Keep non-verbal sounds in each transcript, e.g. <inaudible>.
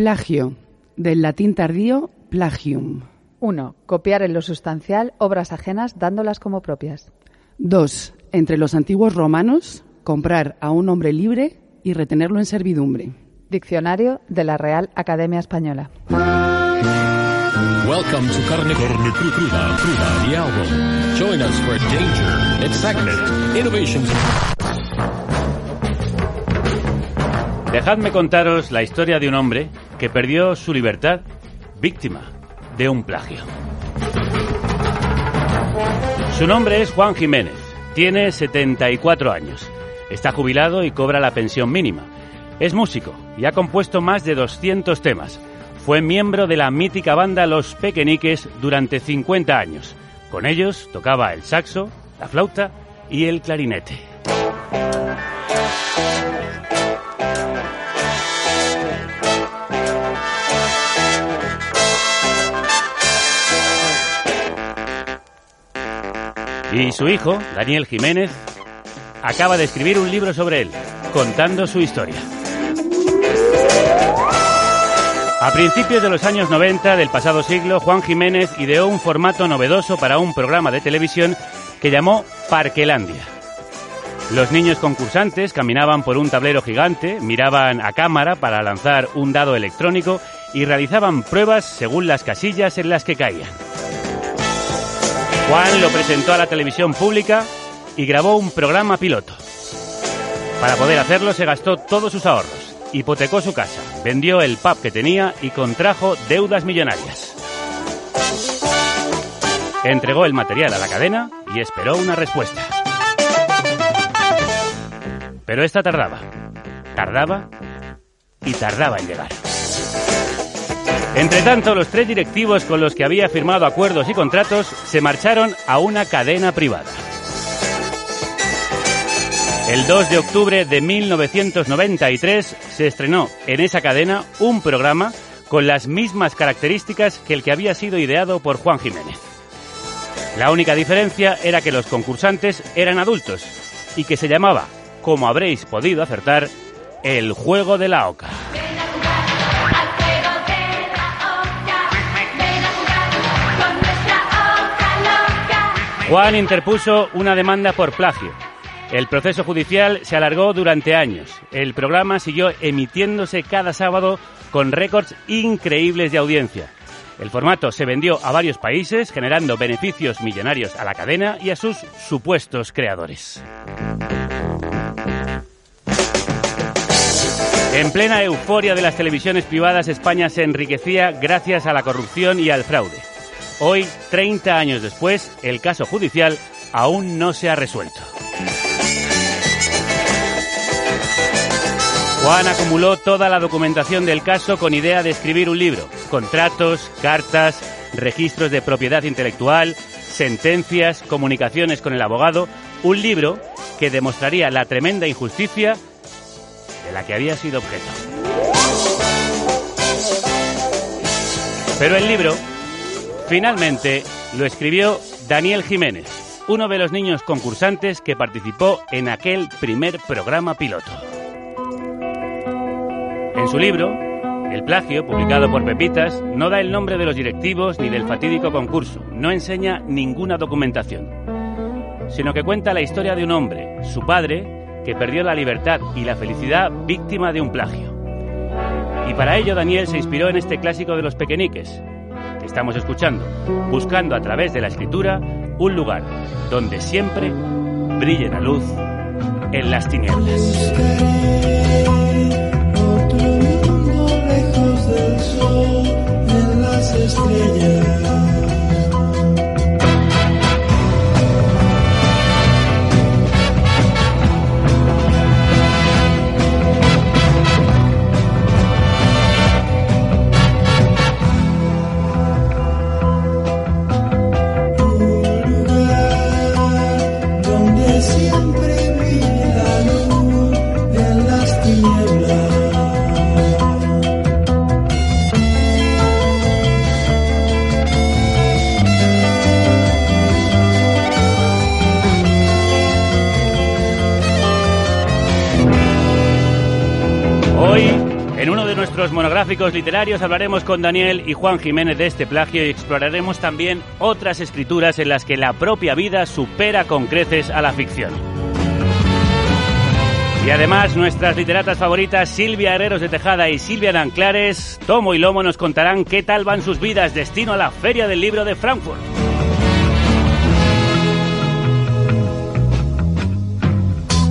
Plagio, del latín tardío plagium. 1. Copiar en lo sustancial obras ajenas dándolas como propias. 2. Entre los antiguos romanos, comprar a un hombre libre y retenerlo en servidumbre. Diccionario de la Real Academia Española. Welcome to Carne, Carne Cru- Cruda, Cruda, the album. Join us for danger, excitement, innovation. Dejadme contaros la historia de un hombre que perdió su libertad víctima de un plagio. Su nombre es Juan Jiménez, tiene 74 años, está jubilado y cobra la pensión mínima. Es músico y ha compuesto más de 200 temas. Fue miembro de la mítica banda Los Pequeñiques durante 50 años. Con ellos tocaba el saxo, la flauta y el clarinete. Y su hijo, Daniel Jiménez, acaba de escribir un libro sobre él, contando su historia. A principios de los años 90 del pasado siglo, Juan Jiménez ideó un formato novedoso para un programa de televisión que llamó Parquelandia. Los niños concursantes caminaban por un tablero gigante, miraban a cámara para lanzar un dado electrónico y realizaban pruebas según las casillas en las que caían. Juan lo presentó a la televisión pública y grabó un programa piloto. Para poder hacerlo se gastó todos sus ahorros, hipotecó su casa, vendió el pub que tenía y contrajo deudas millonarias. Entregó el material a la cadena y esperó una respuesta. Pero esta tardaba, tardaba y tardaba en llegar. Entre tanto, los tres directivos con los que había firmado acuerdos y contratos se marcharon a una cadena privada. El 2 de octubre de 1993 se estrenó en esa cadena un programa con las mismas características que el que había sido ideado por Juan Jiménez. La única diferencia era que los concursantes eran adultos y que se llamaba, como habréis podido acertar, el juego de la oca. Juan interpuso una demanda por plagio. El proceso judicial se alargó durante años. El programa siguió emitiéndose cada sábado con récords increíbles de audiencia. El formato se vendió a varios países, generando beneficios millonarios a la cadena y a sus supuestos creadores. En plena euforia de las televisiones privadas, España se enriquecía gracias a la corrupción y al fraude. Hoy, 30 años después, el caso judicial aún no se ha resuelto. Juan acumuló toda la documentación del caso con idea de escribir un libro. Contratos, cartas, registros de propiedad intelectual, sentencias, comunicaciones con el abogado. Un libro que demostraría la tremenda injusticia de la que había sido objeto. Pero el libro finalmente lo escribió Daniel Jiménez, uno de los niños concursantes que participó en aquel primer programa piloto. En su libro, El plagio, publicado por Pepitas, no da el nombre de los directivos ni del fatídico concurso, no enseña ninguna documentación, sino que cuenta la historia de un hombre, su padre, que perdió la libertad y la felicidad víctima de un plagio. Y para ello Daniel se inspiró en este clásico de los pequeñiques, que estamos escuchando, buscando a través de la escritura un lugar donde siempre brille la luz en las tinieblas. Monográficos literarios hablaremos con Daniel y Juan Jiménez de este plagio y exploraremos también otras escrituras en las que la propia vida supera con creces a la ficción. Y además, nuestras literatas favoritas, Silvia Herreros de Tejada y Silvia Danclares, Tomo y Lomo nos contarán qué tal van sus vidas destino a la Feria del Libro de Frankfurt.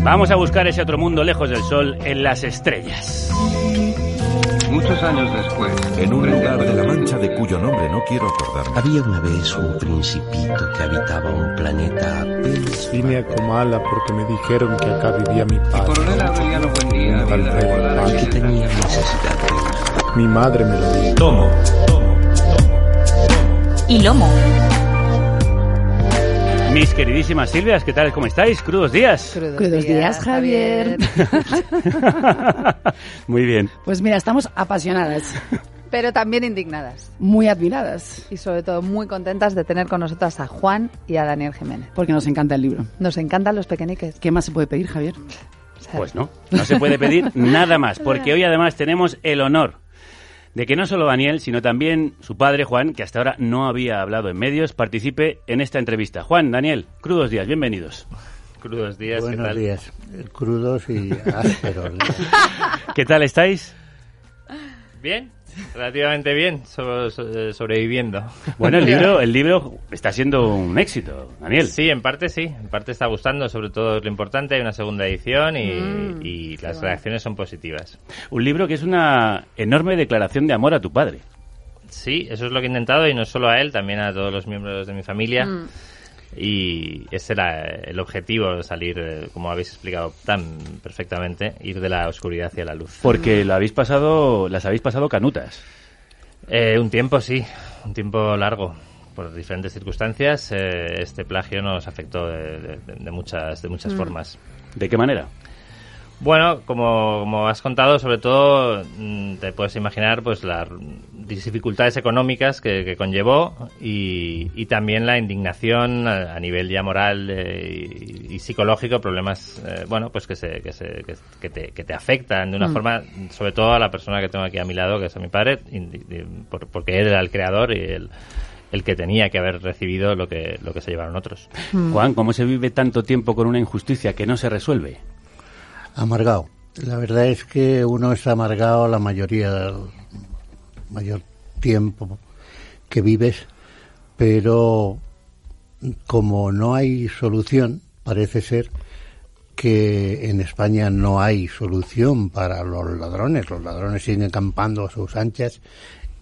Vamos a buscar ese otro mundo lejos del sol en las estrellas. Muchos años después, En un lugar de la Mancha de cuyo nombre no quiero acordarme. Había una vez un principito que habitaba un planeta apenas... Vine a Comala porque me dijeron que acá vivía mi padre. Y que tenía necesidad de. Mi madre me lo dijo. Tomo. y lomo. Mis queridísimas Silvias, ¿qué tal? ¿Cómo estáis? Crudos días. Crudos días, Javier. <laughs> Muy bien. Pues mira, estamos apasionadas, Pero también indignadas. muy admiradas, Y sobre todo muy contentas de tener con nosotras a Juan y a Daniel Jiménez. porque nos encanta el libro. Nos encantan los pequeñiques. ¿Qué más se puede pedir, Javier? Pues no, no se puede pedir nada más, porque <laughs> hoy además tenemos el honor de que no solo Daniel, sino también su padre Juan, que hasta ahora no había hablado en medios, participe en esta entrevista. Juan, Daniel, crudos días, bienvenidos. Crudos días, ¿qué Buenos tal? días. Crudos y <laughs> ásperos. ¿Qué tal estáis? Bien, relativamente bien, so- so- sobreviviendo. Bueno, el libro, <laughs> el libro está siendo un éxito, Daniel. Sí, en parte sí, en parte está gustando, sobre todo es lo importante, hay una segunda edición y, Mm, y las reacciones son positivas. Un libro que es una enorme declaración de amor a tu padre. Sí, eso es lo que he intentado y no solo a él, también a todos los miembros de mi familia. Mm. Y ese era el objetivo, salir, eh, como habéis explicado tan perfectamente, ir de la oscuridad hacia la luz. Porque lo habéis pasado, las habéis pasado canutas. Eh, un tiempo, sí, un tiempo largo. Por diferentes circunstancias, eh, este plagio nos afectó de, de- de muchas, de muchas formas. ¿De qué manera? Bueno, como, como has contado, sobre todo mm, te puedes imaginar pues las dificultades económicas que, que conllevó y, y también la indignación a, a nivel ya moral eh, y, y psicológico, problemas eh, bueno pues que se, que, se, que, te, que te afectan de una forma, sobre todo a la persona que tengo aquí a mi lado, que es a mi padre, por- porque él era el creador y el, el que tenía que haber recibido lo que, lo que se llevaron otros. Juan, ¿cómo se vive tanto tiempo con una injusticia que no se resuelve? Amargado. La verdad es que uno está amargado la mayoría del mayor tiempo que vives, pero como no hay solución, parece ser que en España no hay solución para los ladrones. Los ladrones siguen campando a sus anchas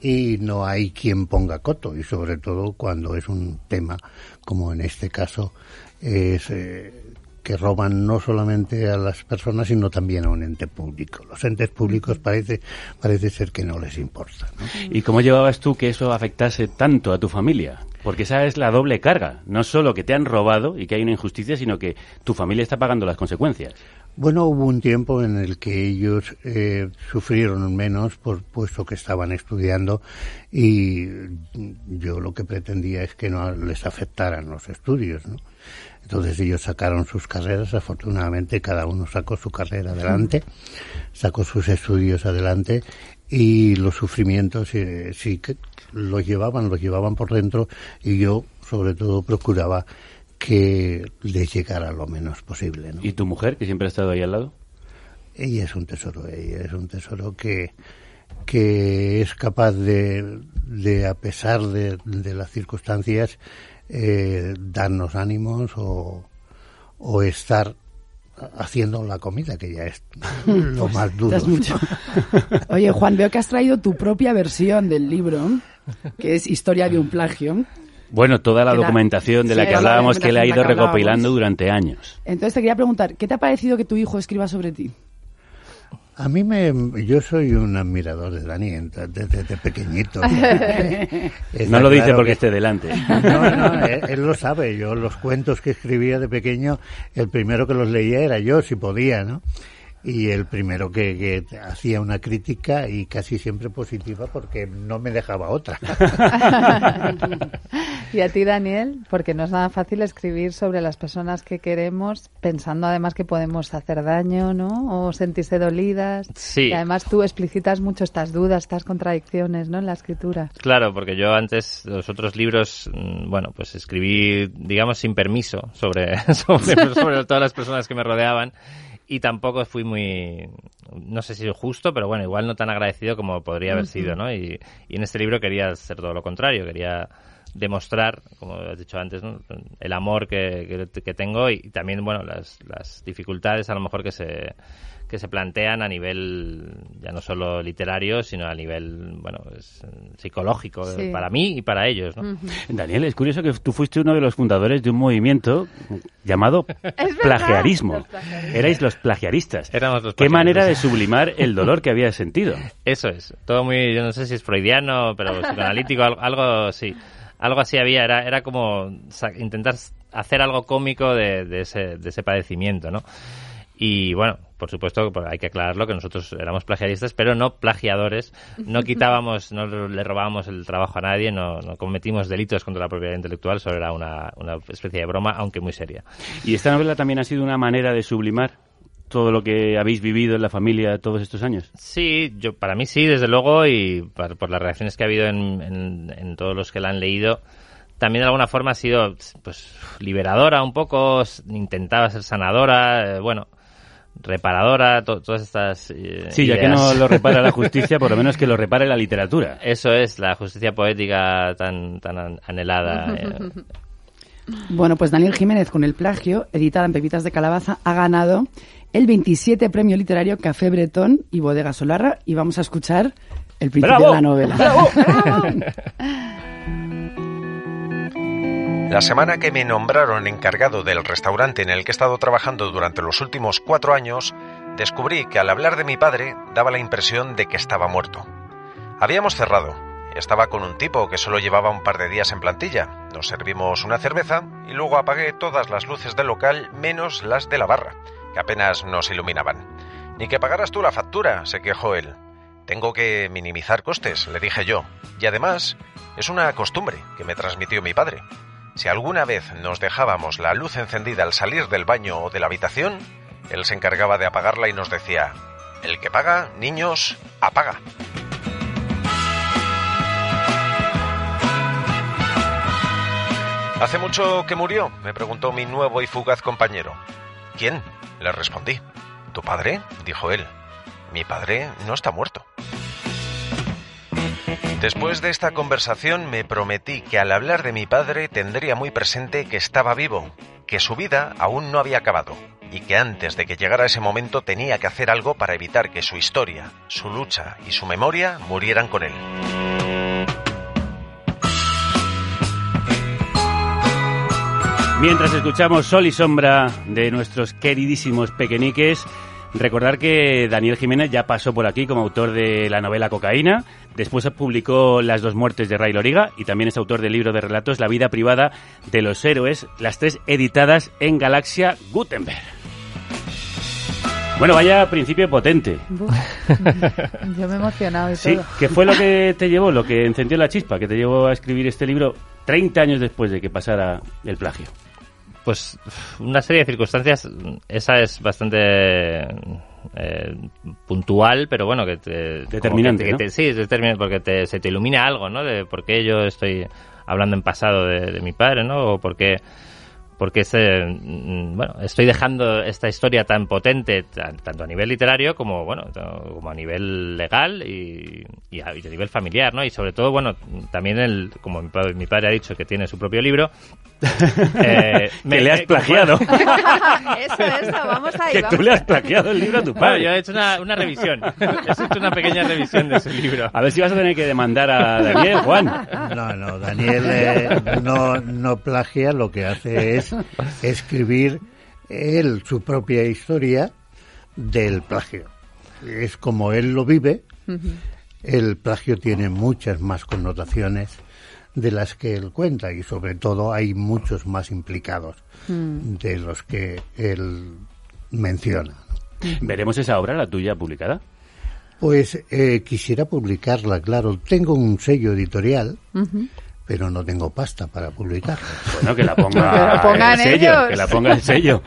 y no hay quien ponga coto. Y sobre todo cuando es un tema como en este caso es eh, que roban no solamente a las personas sino también a un ente público. Los entes públicos parece parece ser que no les importa. ¿no? ¿Y cómo llevabas tú que eso afectase tanto a tu familia? Porque esa es la doble carga. No solo que te han robado y que hay una injusticia, sino que tu familia está pagando las consecuencias. Bueno, hubo un tiempo en el que ellos eh, sufrieron menos, por puesto que estaban estudiando, y yo lo que pretendía es que no les afectaran los estudios, ¿no? Entonces ellos sacaron sus carreras, afortunadamente cada uno sacó su carrera adelante, sacó sus estudios adelante y los sufrimientos eh, sí que los llevaban, los llevaban por dentro y yo sobre todo procuraba que les llegara lo menos posible. ¿no? ¿Y tu mujer, que siempre ha estado ahí al lado? Ella es un tesoro, ella es un tesoro que, que es capaz de, de a pesar de, de las circunstancias, eh, darnos ánimos o, o estar haciendo la comida, que ya es lo <laughs> más duro. Mucho. Oye, Juan, veo que has traído tu propia versión del libro, que es Historia de un plagio. Bueno, toda la documentación de la Sí, que hablábamos, que él ha ido recopilando durante años. Entonces te quería preguntar, ¿qué te ha parecido que tu hijo escriba sobre ti? A mí me, yo soy un admirador de Dani desde, desde pequeñito. <laughs> Está No lo dice claro porque que- esté delante. No, no, él, él lo sabe. Yo los cuentos que escribía de pequeño, el primero que los leía era yo, si podía, ¿no? Y el primero que, que hacía una crítica y casi siempre positiva porque no me dejaba otra. <laughs> y a ti, Daniel, porque no es nada fácil escribir sobre las personas que queremos, pensando además que podemos hacer daño, ¿no? O sentirse dolidas. Sí. Y además tú explicitas mucho estas dudas, estas contradicciones, ¿no? En la escritura. Claro, porque yo antes, los otros libros, mm, bueno, pues escribí, digamos, sin permiso sobre, <laughs> sobre, sobre todas las personas que me rodeaban y tampoco fui muy, no sé si justo, pero bueno, igual no tan agradecido como podría haber sido, ¿no? Y, y en este libro quería ser todo lo contrario, quería demostrar, como has dicho antes, ¿no? el amor que, que, que tengo y también, bueno, las, las dificultades a lo mejor que se que se plantean a nivel ya no solo literario, sino a nivel bueno psicológico Sí. para mí y para ellos. ¿no? Daniel, es curioso que tú fuiste uno de los fundadores de un movimiento llamado <laughs> plagiarismo. Erais los plagiaristas. Éramos los Qué manera de sublimar el dolor que habías sentido. <laughs> Eso es, todo muy, yo no sé si es freudiano, pero psicoanalítico, algo, algo sí. Algo así había, era, era como intentar hacer algo cómico de, de ese, de ese padecimiento, ¿no? Y bueno, por supuesto, pues hay que aclararlo que nosotros éramos plagiaristas, pero no plagiadores. No quitábamos, no le robábamos el trabajo a nadie, no, no cometimos delitos contra la propiedad intelectual, solo era una, una especie de broma, aunque muy seria. Y esta novela también ha sido una manera de sublimar todo lo que habéis vivido en la familia todos estos años. Sí, yo para mí sí, desde luego, y por, por las reacciones que ha habido en, en- en todos los que la han leído, también de alguna forma ha sido pues liberadora un poco, intentaba ser sanadora, eh, bueno, reparadora, to- todas estas eh, Sí, ya que no lo repara la <laughs> justicia, por lo menos que lo repare la literatura. Eso es, la justicia poética tan, tan an- anhelada. eh. <laughs> Bueno, pues Daniel Jiménez con el plagio, editada en Pepitas de Calabaza, ha ganado el 27 premio literario Café Bretón y Bodega Solarra y vamos a escuchar el principio ¡Bravo! de la novela. ¡Bravo! <laughs> La semana que me nombraron encargado del restaurante en el que he estado trabajando durante los últimos cuatro años, descubrí que al hablar de mi padre daba la impresión de que estaba muerto. Habíamos cerrado. Estaba con un tipo que solo llevaba un par de días en plantilla. Nos servimos una cerveza y luego apagué todas las luces del local menos las de la barra, que apenas nos iluminaban. Ni que pagaras tú la factura, se quejó él. Tengo que minimizar costes, le dije yo. Y además, es una costumbre que me transmitió mi padre. Si alguna vez nos dejábamos la luz encendida al salir del baño o de la habitación, él se encargaba de apagarla y nos decía, el que paga, niños, apaga. ¿Hace mucho que murió? me preguntó mi nuevo y fugaz compañero. ¿Quién? Le respondí. ¿Tu padre? dijo él. Mi padre no está muerto. Después de esta conversación me prometí que al hablar de mi padre tendría muy presente que estaba vivo, que su vida aún no había acabado y que antes de que llegara ese momento tenía que hacer algo para evitar que su historia, su lucha y su memoria murieran con él. Mientras escuchamos Sol y Sombra de nuestros queridísimos pequeñiques, recordar que Daniel Jiménez ya pasó por aquí como autor de la novela Cocaína, después publicó Las dos muertes de Ray Loriga y también es autor del libro de relatos La vida privada de los héroes, las tres editadas en Galaxia Gutenberg. Bueno, vaya principio potente. Yo me he emocionado y Sí, todo. ¿qué fue lo que te llevó, lo que encendió la chispa, que te llevó a escribir este libro 30 años después de que pasara el plagio? Pues una serie de circunstancias, esa es bastante eh, puntual, pero bueno, que te... Determinante, que te- ¿no? que te- sí, es determinante porque te, se te ilumina algo, ¿no? De por qué yo estoy hablando en pasado de, de mi padre, ¿no? O por qué, porque ese, mm, bueno, estoy dejando esta historia tan potente, tan- tanto a nivel literario como, bueno, como a nivel legal y, y a, y a nivel familiar, ¿no? Y sobre todo, bueno, también el, como mi padre, mi padre ha dicho que tiene su propio libro, eh, <laughs> Que le has plagiado. <laughs> eso, eso, vamos ahí. que vamos tú le has plagiado el libro a tu Bueno, padre. yo he hecho una, una revisión. he hecho una pequeña revisión de su libro. A ver si vas a tener que demandar a Daniel, Juan. No, no, Daniel eh, no, no plagia, lo que hace es escribir él su propia historia del plagio. Es como él lo vive, el plagio tiene muchas más connotaciones de las que él cuenta y sobre todo hay muchos más implicados Mm. de los que él menciona. ¿Veremos esa obra, la tuya, publicada? Pues eh, quisiera publicarla, claro. Tengo un sello editorial, pero no tengo pasta para publicarla. Bueno, que la <laughs> ponga, el sello, que la ponga el sello.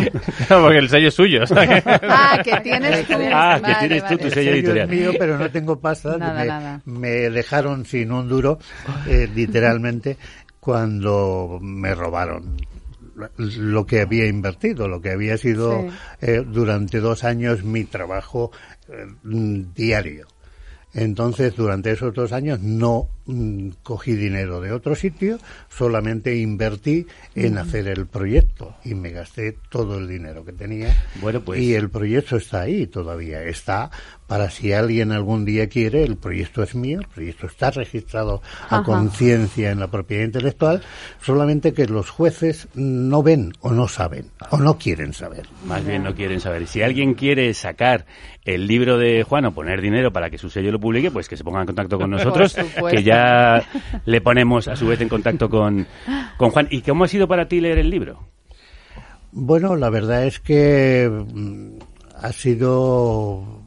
<laughs> porque el sello es suyo. <laughs> ah, que tienes tú. Ah, que tienes tú tu sello editorial. Es mío, pero no tengo pasta. Nada, me, me, dejaron sin un duro, eh, literalmente, cuando me robaron lo que había invertido, lo que había sido sí. eh, durante dos años mi trabajo eh, diario. Entonces, durante esos dos años no cogí dinero de otro sitio, solamente invertí en hacer el proyecto y me gasté todo el dinero que tenía. Bueno, pues. Y el proyecto está ahí todavía. Está para si alguien algún día quiere, el proyecto es mío, el proyecto está registrado a conciencia en la propiedad intelectual, solamente que los jueces no ven o no saben o no quieren saber. Más bien no quieren saber. Si alguien quiere sacar el libro de Juan o poner dinero para que su sello lo publique, pues que se ponga en contacto con nosotros, que ya le ponemos a su vez en contacto con, con Juan. ¿Y cómo ha sido para ti leer el libro? Bueno, la verdad es que ha sido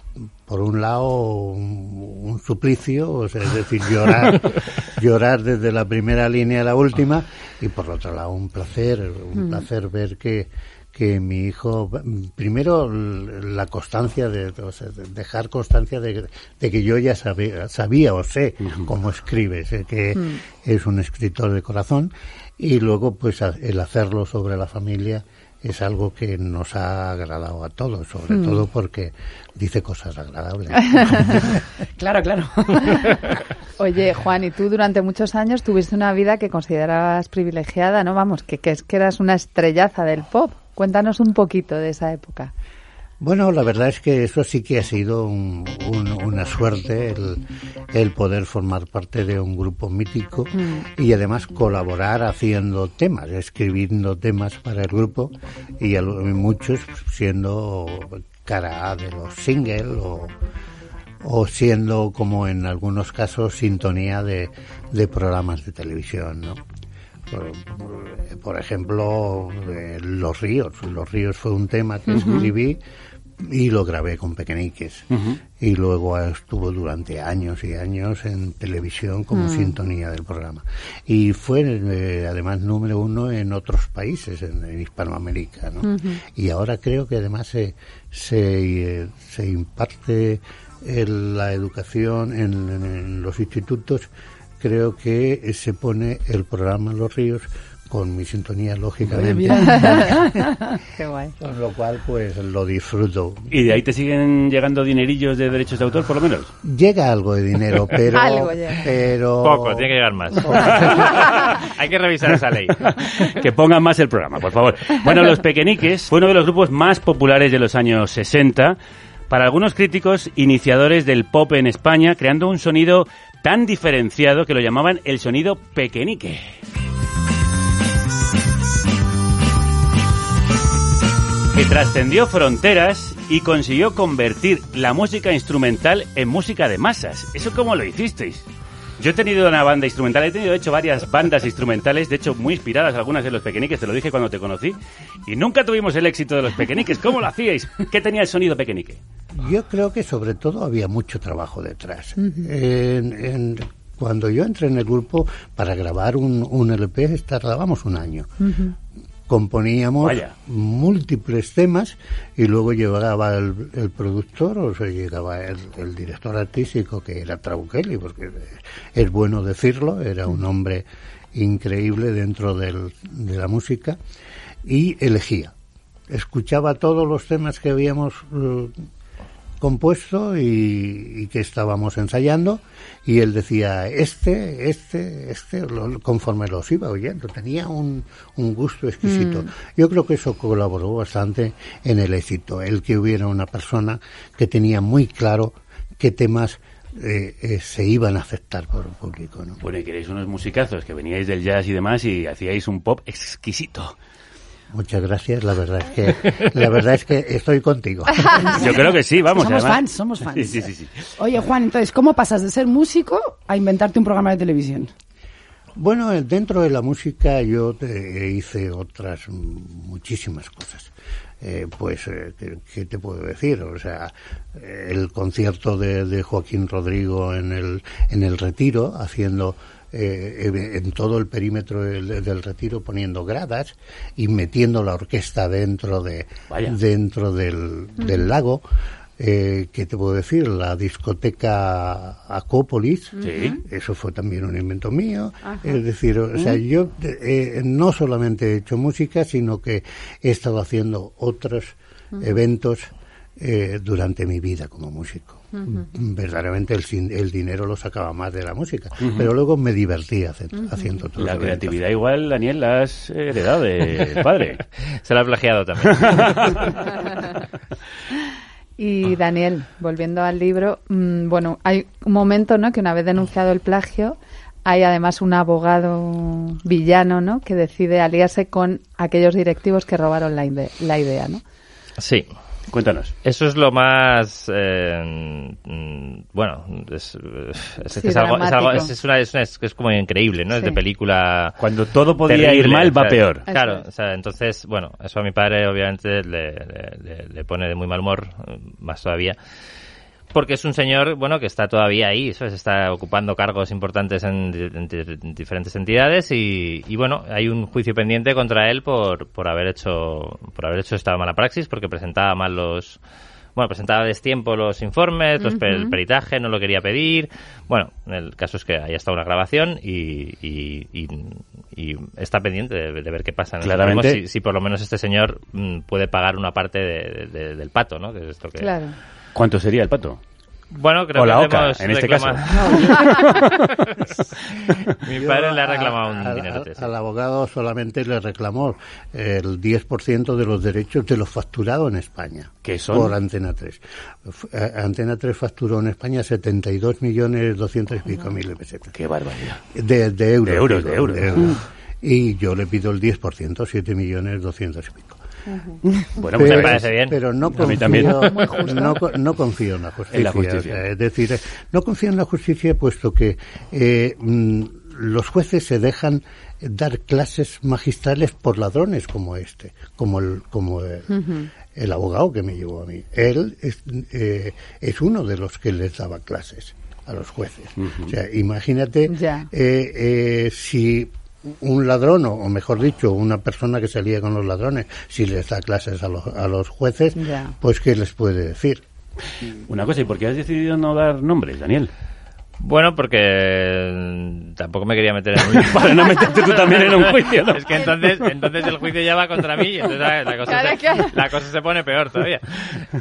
por un lado un, un suplicio, o sea, es decir, llorar, <laughs> llorar desde la primera línea a la última, y por otro lado un placer, un mm. placer ver que, que mi hijo, primero la constancia de, o sea, de dejar constancia de, de, que yo ya sabía, sabía o sé mm. cómo escribe, sé que mm. es un escritor de corazón, y luego pues el hacerlo sobre la familia es algo que nos ha agradado a todos, sobre mm. todo porque dice cosas agradables. <laughs> claro, claro. <laughs> Oye, Juan, y tú durante muchos años tuviste una vida que considerabas privilegiada, ¿no? Vamos, que, que es que eras una estrellaza del pop. Cuéntanos un poquito de esa época. Bueno, la verdad es que eso sí que ha sido un, un, una suerte el, el, poder formar parte de un grupo mítico mm. y además colaborar haciendo temas, escribiendo temas para el grupo y muchos siendo cara A de los singles o, o siendo como en algunos casos sintonía de, de programas de televisión, ¿no? Por, por, ejemplo, eh, Los Ríos. Los Ríos fue un tema que uh -huh. escribí y lo grabé con Pequeñiques. Uh -huh. Y luego estuvo durante años y años en televisión como uh -huh. sintonía del programa. Y fue eh, además número uno en otros países, en, en Hispanoamérica. ¿no? Y ahora creo que además se, se, eh, se imparte en la educación en, en, en los institutos creo que se pone el programa Los Ríos con mi sintonía lógicamente. <laughs> Qué guay. Con lo cual, pues lo disfruto. ¿Y de ahí te siguen llegando dinerillos de derechos de autor, por lo menos? Llega algo de dinero, <laughs> pero. algo llega. pero... Poco, tiene que llegar más. <laughs> Hay que revisar esa ley. que pongan más el programa, por favor. Bueno, Los Pequeñiques fue uno de los grupos más populares de los años 60 para algunos críticos iniciadores del pop en España, creando un sonido tan diferenciado que lo llamaban el sonido pequeñique. Que trascendió fronteras y consiguió convertir la música instrumental en música de masas. ¿Eso cómo lo hicisteis? Yo he tenido una banda instrumental, he tenido de hecho varias bandas instrumentales, de hecho muy inspiradas algunas de los pequeñiques, te lo dije cuando te conocí, y nunca tuvimos el éxito de los pequeñiques. ¿Cómo lo hacíais? ¿Qué tenía el sonido pequeñique? Yo creo que sobre todo había mucho trabajo detrás. -huh. en, en, cuando yo entré en el grupo para grabar un, un LP tardábamos un año. Uh -huh componíamos Vaya. múltiples temas y luego llegaba el, el productor o sea, llegaba el, el, director artístico que era Traukeli, porque es bueno decirlo, era un hombre increíble dentro del, de la música y elegía. Escuchaba todos los temas que habíamos uh, compuesto y, y, que estábamos ensayando y él decía este, este, este, lo, conforme los iba oyendo, tenía un, un gusto exquisito. Mm. Yo creo que eso colaboró bastante en el éxito, el que hubiera una persona que tenía muy claro qué temas eh, eh, se iban a aceptar por el público. ¿no? Bueno, y queréis unos musicazos, que veníais del jazz y demás y hacíais un pop exquisito. Muchas gracias, la verdad es que la verdad es que estoy contigo. Yo creo que sí, vamos. Somos además. fans, somos fans. Sí, sí, sí, Oye, Juan, entonces, ¿cómo pasas de ser músico a inventarte un programa de televisión? Bueno, eh, dentro de la música yo te- hice otras muchísimas cosas. Eh, pues, eh, ¿qué, qué te puedo decir? O sea, eh, el concierto de, de Joaquín Rodrigo en el, en el Retiro, haciendo eh, en todo el perímetro del, del Retiro, poniendo gradas y metiendo la orquesta dentro de Vaya. dentro del, del lago. Eh, ¿Qué te puedo decir? La discoteca Acópolis, Sí. eso fue también un invento mío. Ajá. Es decir, o sea, yo eh, no solamente he hecho música, sino que he estado haciendo otros eventos eh, durante mi vida como músico. Verdaderamente el, sin- el dinero lo sacaba más de la música, pero luego me divertí hace- haciendo todo. La creatividad igual, Daniel, la has heredado de padre. <laughs> Se la ha plagiado también. <laughs> Y Daniel, volviendo al libro, mm, bueno, hay un momento, ¿no? Que una vez denunciado el plagio, hay además un abogado villano, ¿no? Que decide aliarse con aquellos directivos que robaron la, ide- la idea, ¿no? Sí. Cuéntanos. Eso es lo más. eh, mm, bueno, es, es, Sí, es algo, es, algo- es- es una- es una- es que es como increíble, ¿no? Es de película. Cuando todo podía ir terrible, mal, o sea, va peor. Claro, o sea, entonces, bueno, eso a mi padre obviamente le, le- pone de muy mal humor, eh, más todavía. Porque es un señor, bueno, que está todavía ahí, ¿sabes? Está ocupando cargos importantes en, di- en di- en diferentes entidades y, y, bueno, hay un juicio pendiente contra él por, por haber hecho, por haber hecho esta mala praxis, porque presentaba mal los, bueno, presentaba a destiempo los informes, los pe- el peritaje, no lo quería pedir. Bueno, el caso es que ahí está una grabación y, y, y- y está pendiente de, de ver qué pasa. en el Claramente. Si, si por lo menos este señor mm, puede pagar una parte de- de- del pato, ¿no? Que es esto que... Claro. ¿Cuánto sería el pato? Bueno, creo O la que oca, hemos en este reclamado- <laughs> Mi Yo padre le ha a- reclamado un al- dinero. al, al abogado solamente le reclamó el 10% de los derechos de lo facturado en España. ¿Qué son? Por Antena 3. F- eh, Antena 3 facturó en España 72 millones 200 y pico mil de pesetas. Qué barbaridad. De, de euros. De euros, digo, de euros. Y yo le pido el 10%, 7 millones 200 y pico. Bueno, pues me parece bien. pero no A mí confío, también. No, co- no confío en la justicia. En la justicia. o sea, es decir, eh, no confío en la justicia puesto que eh, mm, los jueces se dejan dar clases magistrales por ladrones como este, como el, como el, abogado que me llevó a mí. Él es, eh, es uno de los que les daba clases a los jueces. O sea, imagínate eh, eh, si un ladrón, o, mejor dicho, una persona que salía con los ladrones, si les da clases a los, a los jueces, Ya. pues ¿qué les puede decir? Una cosa, ¿y por qué has decidido no dar nombres, Daniel? Bueno, porque mm, tampoco me quería meter en un Para <laughs> no meterte tú también en un juicio, ¿no? Es que entonces, entonces el juicio ya va contra mí y entonces la, la cosa, se, la cosa se pone peor todavía.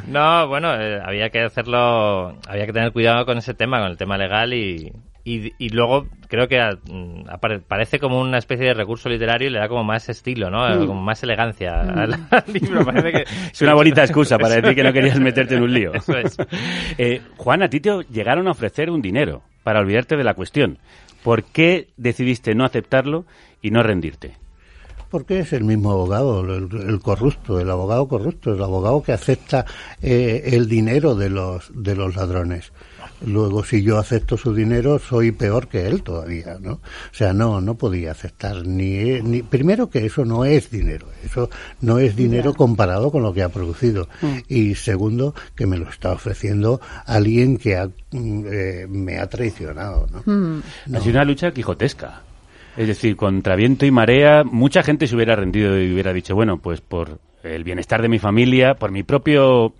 No, bueno, eh, había que hacerlo, había que tener cuidado con ese tema, con el tema legal y, y, y luego creo que mm, parece como una especie de recurso literario y le da como más estilo, ¿no? Mm. Como más elegancia al, <laughs> al libro. Parece que, Es una bonita excusa para <laughs> decir que no querías meterte en un lío. Eso es. Eh, Juan, a ti te llegaron a ofrecer un dinero para olvidarte de la cuestión. ¿Por qué decidiste no aceptarlo y no rendirte? Porque es el mismo abogado, el, el corrupto, el abogado corrupto, el abogado que acepta eh, el dinero de los, de los ladrones. Luego, si yo acepto su dinero, soy peor que él todavía, ¿no? O sea, no, no podía aceptar ni, ni primero que eso no es dinero, eso no es dinero comparado con lo que ha producido. Y segundo, que me lo está ofreciendo alguien que ha, mm, eh, me ha traicionado, ¿no? Mm. No. Ha sido una lucha quijotesca. Es decir, contra viento y marea, mucha gente se hubiera rendido y hubiera dicho, bueno, pues por el bienestar de mi familia, por mi propio,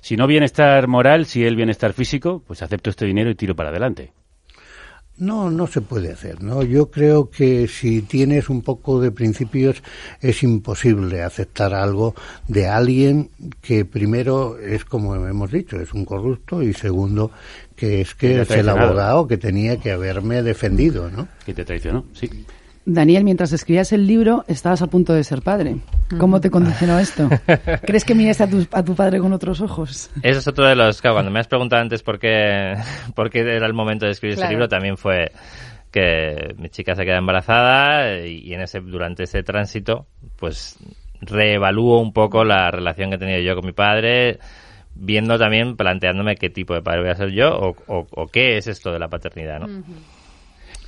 si no bienestar moral, si el bienestar físico, pues acepto este dinero y tiro para adelante. No, no se puede hacer, ¿no? Yo creo que si tienes un poco de principios es imposible aceptar algo de alguien que primero es como hemos dicho, es un corrupto y segundo que es Que es el abogado que tenía que haberme defendido, ¿no? Que te traicionó, sí. Daniel, mientras escribías el libro, estabas a punto de ser padre. ¿Cómo te condicionó <laughs> esto? ¿Crees que mires a tu, a tu padre con otros ojos? Ese es otro de los... Claro, cuando me has preguntado antes por qué, <laughs> por qué era el momento de escribir Claro. ese libro, también fue que mi chica se queda embarazada y en ese durante ese tránsito, pues reevalúo un poco la relación que he tenido yo con mi padre, viendo también, planteándome qué tipo de padre voy a ser yo o, o- o qué es esto de la paternidad, ¿no?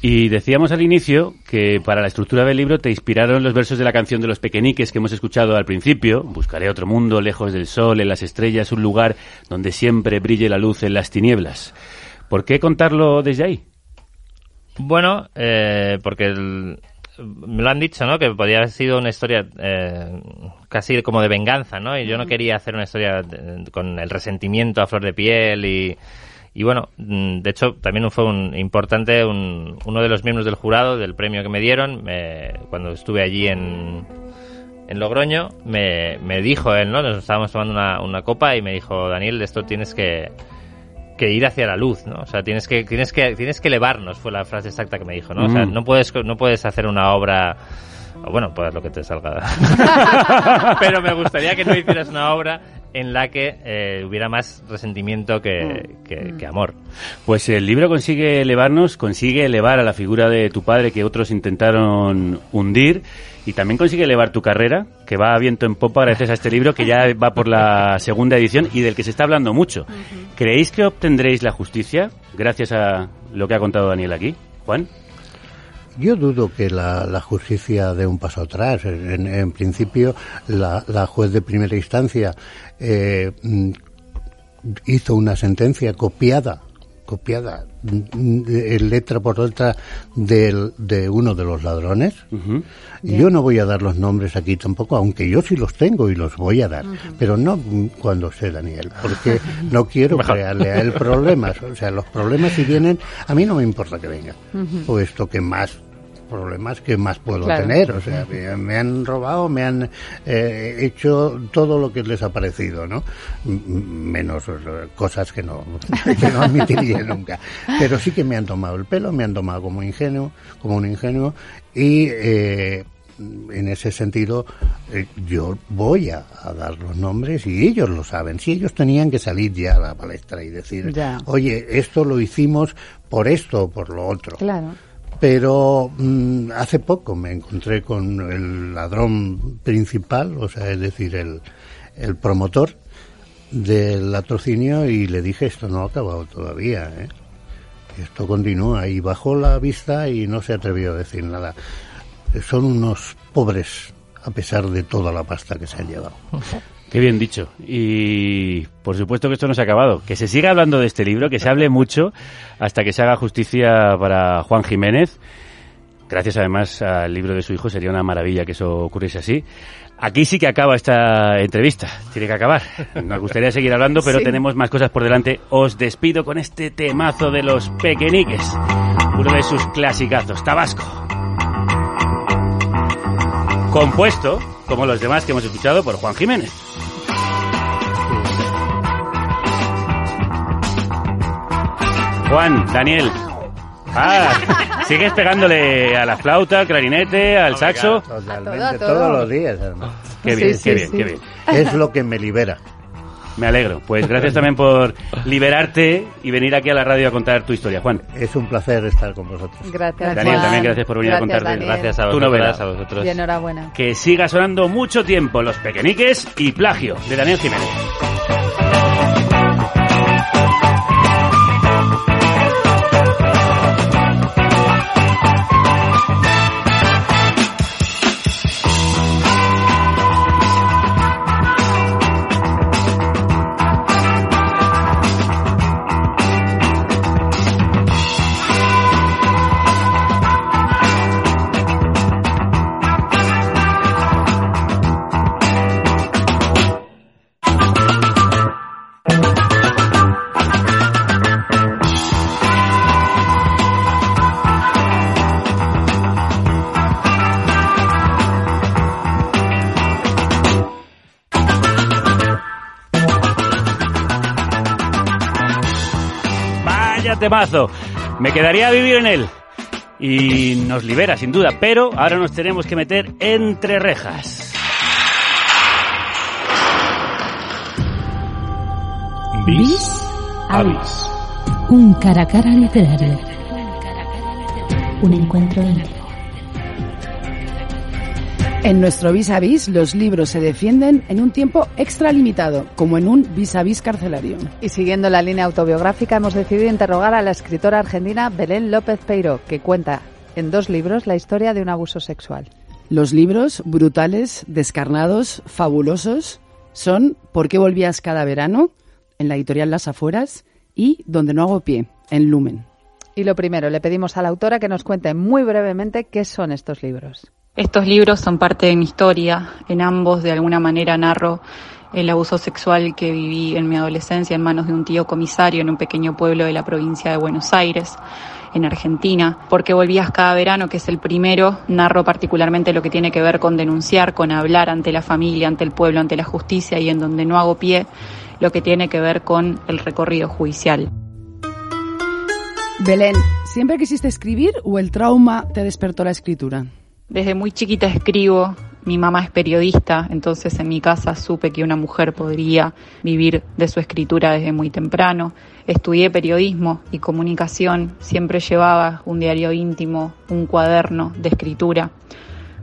Y decíamos al inicio que para la estructura del libro te inspiraron los versos de la canción de los pequeñiques que hemos escuchado al principio. Buscaré otro mundo, lejos del sol, en las estrellas, un lugar donde siempre brille la luz en las tinieblas. ¿Por qué contarlo desde ahí? Bueno, eh, porque el, me lo han dicho, ¿no? Que podía haber sido una historia eh, casi como de venganza, ¿no? Y yo no quería hacer una historia de, con el resentimiento a flor de piel y y bueno, mm, de hecho, también fue un importante, un, uno de los miembros del jurado del premio que me dieron, cuando estuve allí en, en Logroño, me, me, dijo él, ¿no? Nos estábamos tomando una, una copa y me dijo, Daniel, de esto tienes que, que ir hacia la luz, ¿no? O sea, tienes que, tienes que, tienes que elevarnos, fue la frase exacta que me dijo, ¿no? O sea, mm. no puedes, no puedes hacer una obra bueno, pues lo que te salga. <laughs> <laughs> Pero me gustaría que no hicieras una obra en la que eh, hubiera más resentimiento que, mm. que, amor. Pues el libro consigue elevarnos, consigue elevar a la figura de tu padre que otros intentaron hundir y también consigue elevar tu carrera, que va a viento en popa gracias a este libro que ya va por la segunda edición y del que se está hablando mucho. ¿Creéis que obtendréis la justicia gracias a lo que ha contado Daniel aquí? Juan. Yo dudo que la, justicia dé un paso atrás. En, principio, la, la, juez de primera instancia eh, mm, hizo una sentencia copiada, copiada letra por letra de uno de los ladrones. Yo no voy a dar los nombres aquí tampoco, aunque yo sí los tengo y los voy a dar, pero no cuando sé Daniel, porque no quiero <laughs> crearle a él problemas. O sea, los problemas si vienen, a mí no me importa que vengan, puesto que más problemas que más puedo tener. O sea, me, han robado, me han eh, hecho todo lo que les ha parecido, ¿no? Menos eh, cosas que no, <laughs> que no admitiría <laughs> nunca. Pero sí que me han tomado el pelo, me han tomado como ingenuo, como un ingenuo y eh, en ese sentido yo voy a, dar los nombres y ellos lo saben. Si ellos tenían que salir ya a la palestra y decir, oye, esto lo hicimos por esto o por lo otro. Claro pero mm, hace poco me encontré con el ladrón principal, o sea, es decir, el, el promotor del latrocinio y le dije esto no ha acabado todavía, ¿eh? esto continúa y bajó la vista y no se atrevió a decir nada. Son unos pobres a pesar de toda la pasta que se han llevado. Qué bien dicho. Y por supuesto que esto no se ha acabado. Que se siga hablando de este libro, que se hable mucho hasta que se haga justicia para Juan Jiménez. Gracias además al libro de su hijo, sería una maravilla que eso ocurriese así. Aquí sí que acaba esta entrevista, tiene que acabar. Nos gustaría seguir hablando, pero tenemos más cosas por delante. Os despido con este temazo de los pequeñiques, uno de sus clasicazos, Tabasco. Compuesto, como los demás que hemos escuchado, por Juan Jiménez. Juan, Daniel. Ah, sigues pegándole a la flauta, al clarinete, al saxo. Totalmente, todos los días, hermano. Qué bien, qué bien, qué bien. Es lo que me libera. Me alegro. Pues gracias también por liberarte y venir aquí a la radio a contar tu historia, Juan. Es un placer estar con vosotros. Gracias. Daniel, también gracias por venir a contar Gracias a vosotros, a vosotros. Y enhorabuena. Que siga sonando mucho tiempo Los Pequeñiques y Plagio de Daniel Jiménez. Temazo. Me quedaría a vivir en él. Y nos libera, sin duda. Pero ahora nos tenemos que meter entre rejas. Bis Avis. Un cara a cara literario. Un encuentro íntimo. En nuestro vis a vis, los libros se defienden en un tiempo extralimitado, como en un vis a vis carcelario. Y siguiendo la línea autobiográfica, hemos decidido interrogar a la escritora argentina Belén López Peiro, que cuenta en dos libros la historia de un abuso sexual. Los libros, brutales, descarnados, fabulosos, son ¿Por qué volvías cada verano? en la editorial Las Afueras y Donde no hago pie, en Lumen. Y lo primero, le pedimos a la autora que nos cuente muy brevemente qué son estos libros. Estos libros son parte de mi historia. En ambos, de alguna manera, narro el abuso sexual que viví en mi adolescencia en manos de un tío comisario en un pequeño pueblo de la provincia de Buenos Aires, en Argentina. Porque volvías cada verano, que es el primero, narro particularmente lo que tiene que ver con denunciar, con hablar ante la familia, ante el pueblo, ante la justicia y en donde no hago pie, lo que tiene que ver con el recorrido judicial. Belén, ¿siempre quisiste escribir o el trauma te despertó la escritura? Desde muy chiquita escribo, mi mamá es periodista, entonces en mi casa supe que una mujer podría vivir de su escritura desde muy temprano. Estudié periodismo y comunicación, siempre llevaba un diario íntimo, un cuaderno de escritura,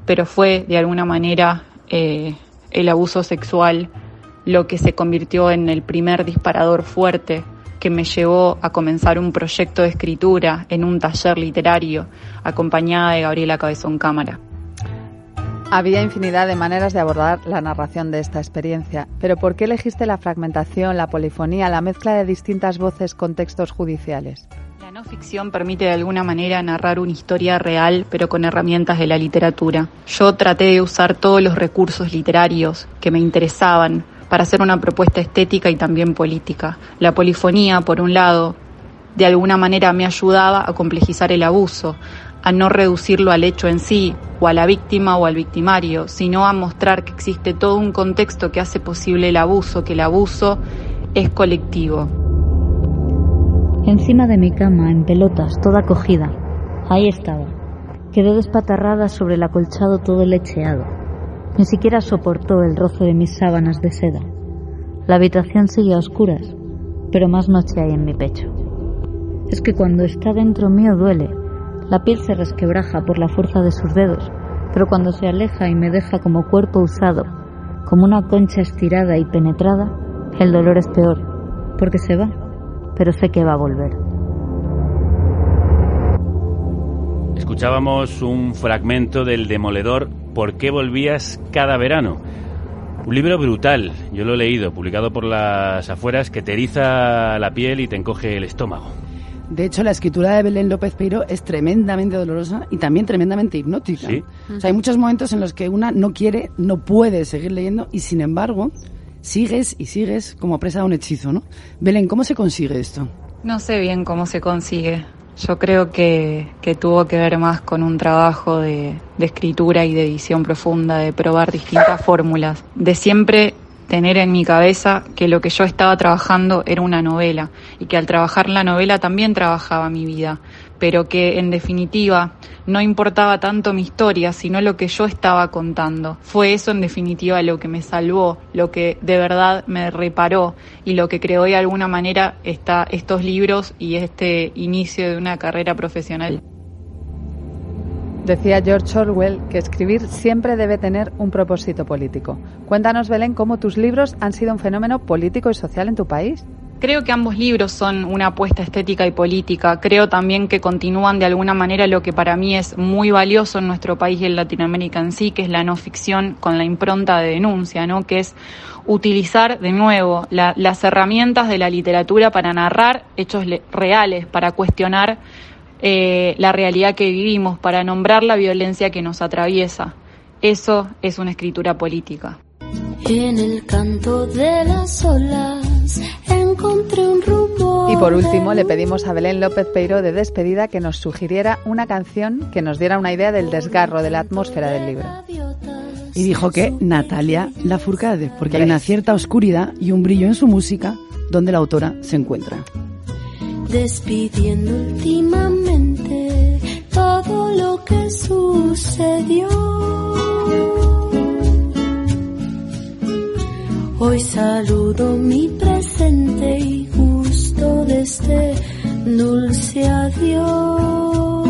pero fue de alguna manera eh, el abuso sexual lo que se convirtió en el primer disparador fuerte que me llevó a comenzar un proyecto de escritura en un taller literario acompañada de Gabriela Cabezón Cámara. Había infinidad de maneras de abordar la narración de esta experiencia, pero ¿por qué elegiste la fragmentación, la polifonía, la mezcla de distintas voces con textos judiciales? La no ficción permite de alguna manera narrar una historia real, pero con herramientas de la literatura. Yo traté de usar todos los recursos literarios que me interesaban para hacer una propuesta estética y también política. La polifonía, por un lado, de alguna manera me ayudaba a complejizar el abuso, a no reducirlo al hecho en sí, o a la víctima o al victimario, sino a mostrar que existe todo un contexto que hace posible el abuso, que el abuso es colectivo. Encima de mi cama, en pelotas, toda cogida, ahí estaba. Quedé despatarrada sobre el acolchado todo lecheado ni siquiera soportó el roce de mis sábanas de seda. La habitación sigue a oscuras, pero más noche hay en mi pecho. Es que cuando está dentro mío duele. La piel se resquebraja por la fuerza de sus dedos, pero cuando se aleja y me deja como cuerpo usado, como una concha estirada y penetrada, el dolor es peor, porque se va, pero sé que va a volver. Escuchábamos un fragmento del demoledor ¿Por qué volvías cada verano? Un libro brutal, yo lo he leído, publicado por las afueras, que te eriza la piel y te encoge el estómago. De hecho, la escritura de Belén López Peiro es tremendamente dolorosa y también tremendamente hipnótica. O sea, hay muchos momentos en los que una no quiere, no puede seguir leyendo y sin embargo sigues y sigues como presa de un hechizo, ¿no? Belén, ¿cómo se consigue esto? No sé bien cómo se consigue. Yo creo que, que, tuvo que ver más con un trabajo de, de, escritura y de edición profunda, de probar distintas fórmulas, de siempre tener en mi cabeza que lo que yo estaba trabajando era una novela y que al trabajar la novela también trabajaba mi vida pero que en definitiva no importaba tanto mi historia, sino lo que yo estaba contando. Fue eso en definitiva lo que me salvó, lo que de verdad me reparó y lo que creó de alguna manera esta, estos libros y este inicio de una carrera profesional. Decía George Orwell que escribir siempre debe tener un propósito político. Cuéntanos, Belén, cómo tus libros han sido un fenómeno político y social en tu país. Creo que ambos libros son una apuesta estética y política. Creo también que continúan de alguna manera lo que para mí es muy valioso en nuestro país y en Latinoamérica en sí, que es la no ficción con la impronta de denuncia, ¿no? Que es utilizar de nuevo las herramientas de la literatura para narrar hechos reales, para cuestionar eh, la realidad que vivimos, para nombrar la violencia que nos atraviesa. Eso es una escritura política. En el canto de las olas. Y por último, le pedimos a Belén López Peiro de despedida que nos sugiriera una canción que nos diera una idea del desgarro de la atmósfera del libro. Y dijo que Natalia Lafourcade, porque hay una cierta oscuridad y un brillo en su música donde la autora se encuentra. Despidiendo últimamente todo lo que sucedió. Hoy saludo mi presente y gusto de este dulce adiós.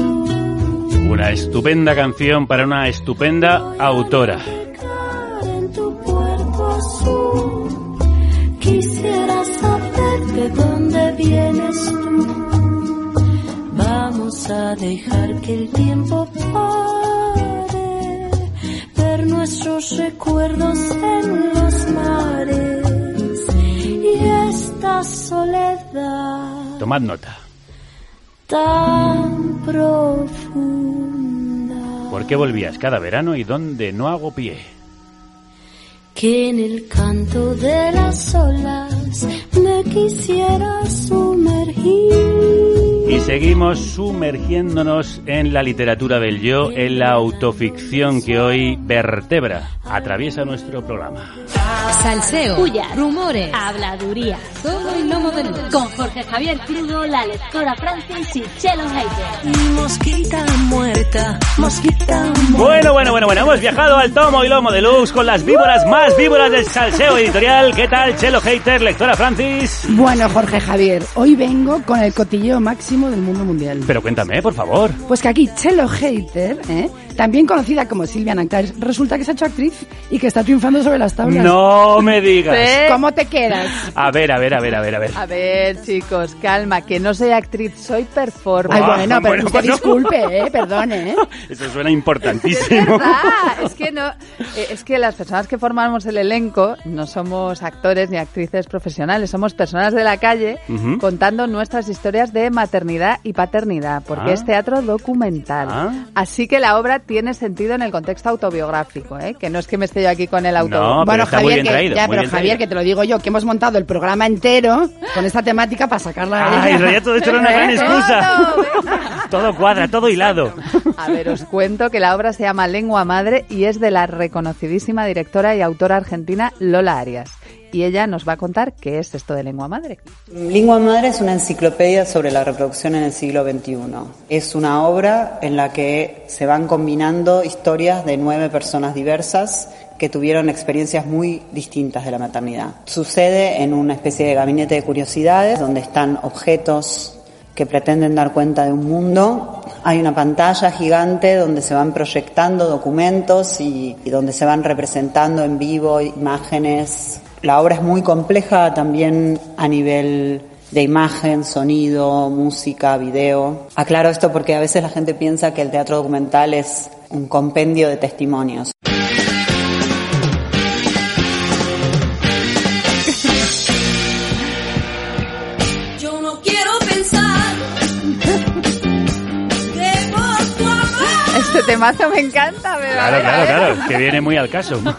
Una estupenda canción para una estupenda autora. En tu puerto azul, quisiera saber de dónde vienes tú. Vamos a dejar que el tiempo pare, ver nuestros recuerdos en los mares y esta soledad Tomad nota. tan profunda. ¿Por qué volvías cada verano y dónde no hago pie? que en el canto de las olas me quisiera sumergir. Y seguimos sumergiéndonos en la literatura del yo, en la autoficción que hoy vertebra, atraviesa nuestro programa. Salseo, Puya, rumores, habladuría, todo y lomo de luz. con Jorge Javier Crudo, la lectora Francis y Chelo Hater. Mosquita muerta, mosquita muerta. Bueno, bueno, bueno, bueno, hemos viajado al tomo y lomo deluxe con las víboras más víboras del salseo editorial. ¿Qué tal, Chelo Hater, lectora Francis? Bueno, Jorge Javier, hoy vengo con el cotilleo máximo del mundo mundial. Pero cuéntame, por favor. Pues que aquí Chelo Hater, ¿eh? También conocida como Silvia Nactares, resulta que se ha hecho actriz y que está triunfando sobre las tablas. No me digas. <laughs> ¿Eh? ¿Cómo te quedas? A ver, a ver, a ver, a ver, a ver. A ver, chicos, calma, que no soy actriz, soy performer. Ay, bueno, pero bueno, usted bueno. disculpe, ¿eh? Perdone, ¿eh? <laughs> Eso suena importantísimo. verdad, es que no, eh, es que las personas que formamos el elenco no somos actores ni actrices profesionales, somos personas de la calle contando nuestras historias de maternidad y paternidad, porque Ah. es teatro documental. Ah. Así que la obra tiene sentido en el contexto autobiográfico, ¿eh? que no es que me esté yo aquí con el auto. No, bueno, Javier, que, traído, ya, pero Javier, traído. que te lo digo yo, que hemos montado el programa entero con esta temática para sacarla. Ay, en realidad todo esto era una <laughs> gran excusa. <laughs> Todo cuadra, todo hilado. A ver, os cuento que la obra se llama Lengua Madre y es de la reconocidísima directora y autora argentina Lola Arias. Y ella nos va a contar qué es esto de Lengua Madre. Lingua Madre es una enciclopedia sobre la reproducción en el siglo XXI. Es una obra en la que se van combinando historias de nueve personas diversas que tuvieron experiencias muy distintas de la maternidad. Sucede en una especie de gabinete de curiosidades donde están objetos que pretenden dar cuenta de un mundo. Hay una pantalla gigante donde se van proyectando documentos y, y donde se van representando en vivo imágenes. La obra es muy compleja también a nivel de imagen, sonido, música, video. Aclaro esto porque a veces la gente piensa que el teatro documental es un compendio de testimonios. Temazo me encanta, Claro, claro, claro, que viene muy al caso. <laughs>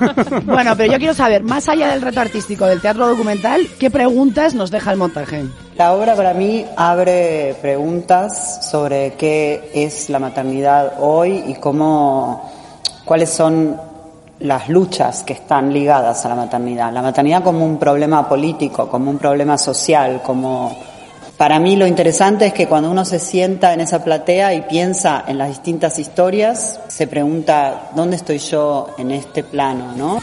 Bueno, pero yo quiero saber, más allá del reto artístico del teatro documental, ¿qué preguntas nos deja el montaje? La obra para mí abre preguntas sobre qué es la maternidad hoy y cómo, cuáles son las luchas que están ligadas a la maternidad. La maternidad como un problema político, como un problema social, como... Para mí lo interesante es que cuando uno se sienta en esa platea y piensa en las distintas historias, se pregunta, ¿dónde estoy yo en este plano, no?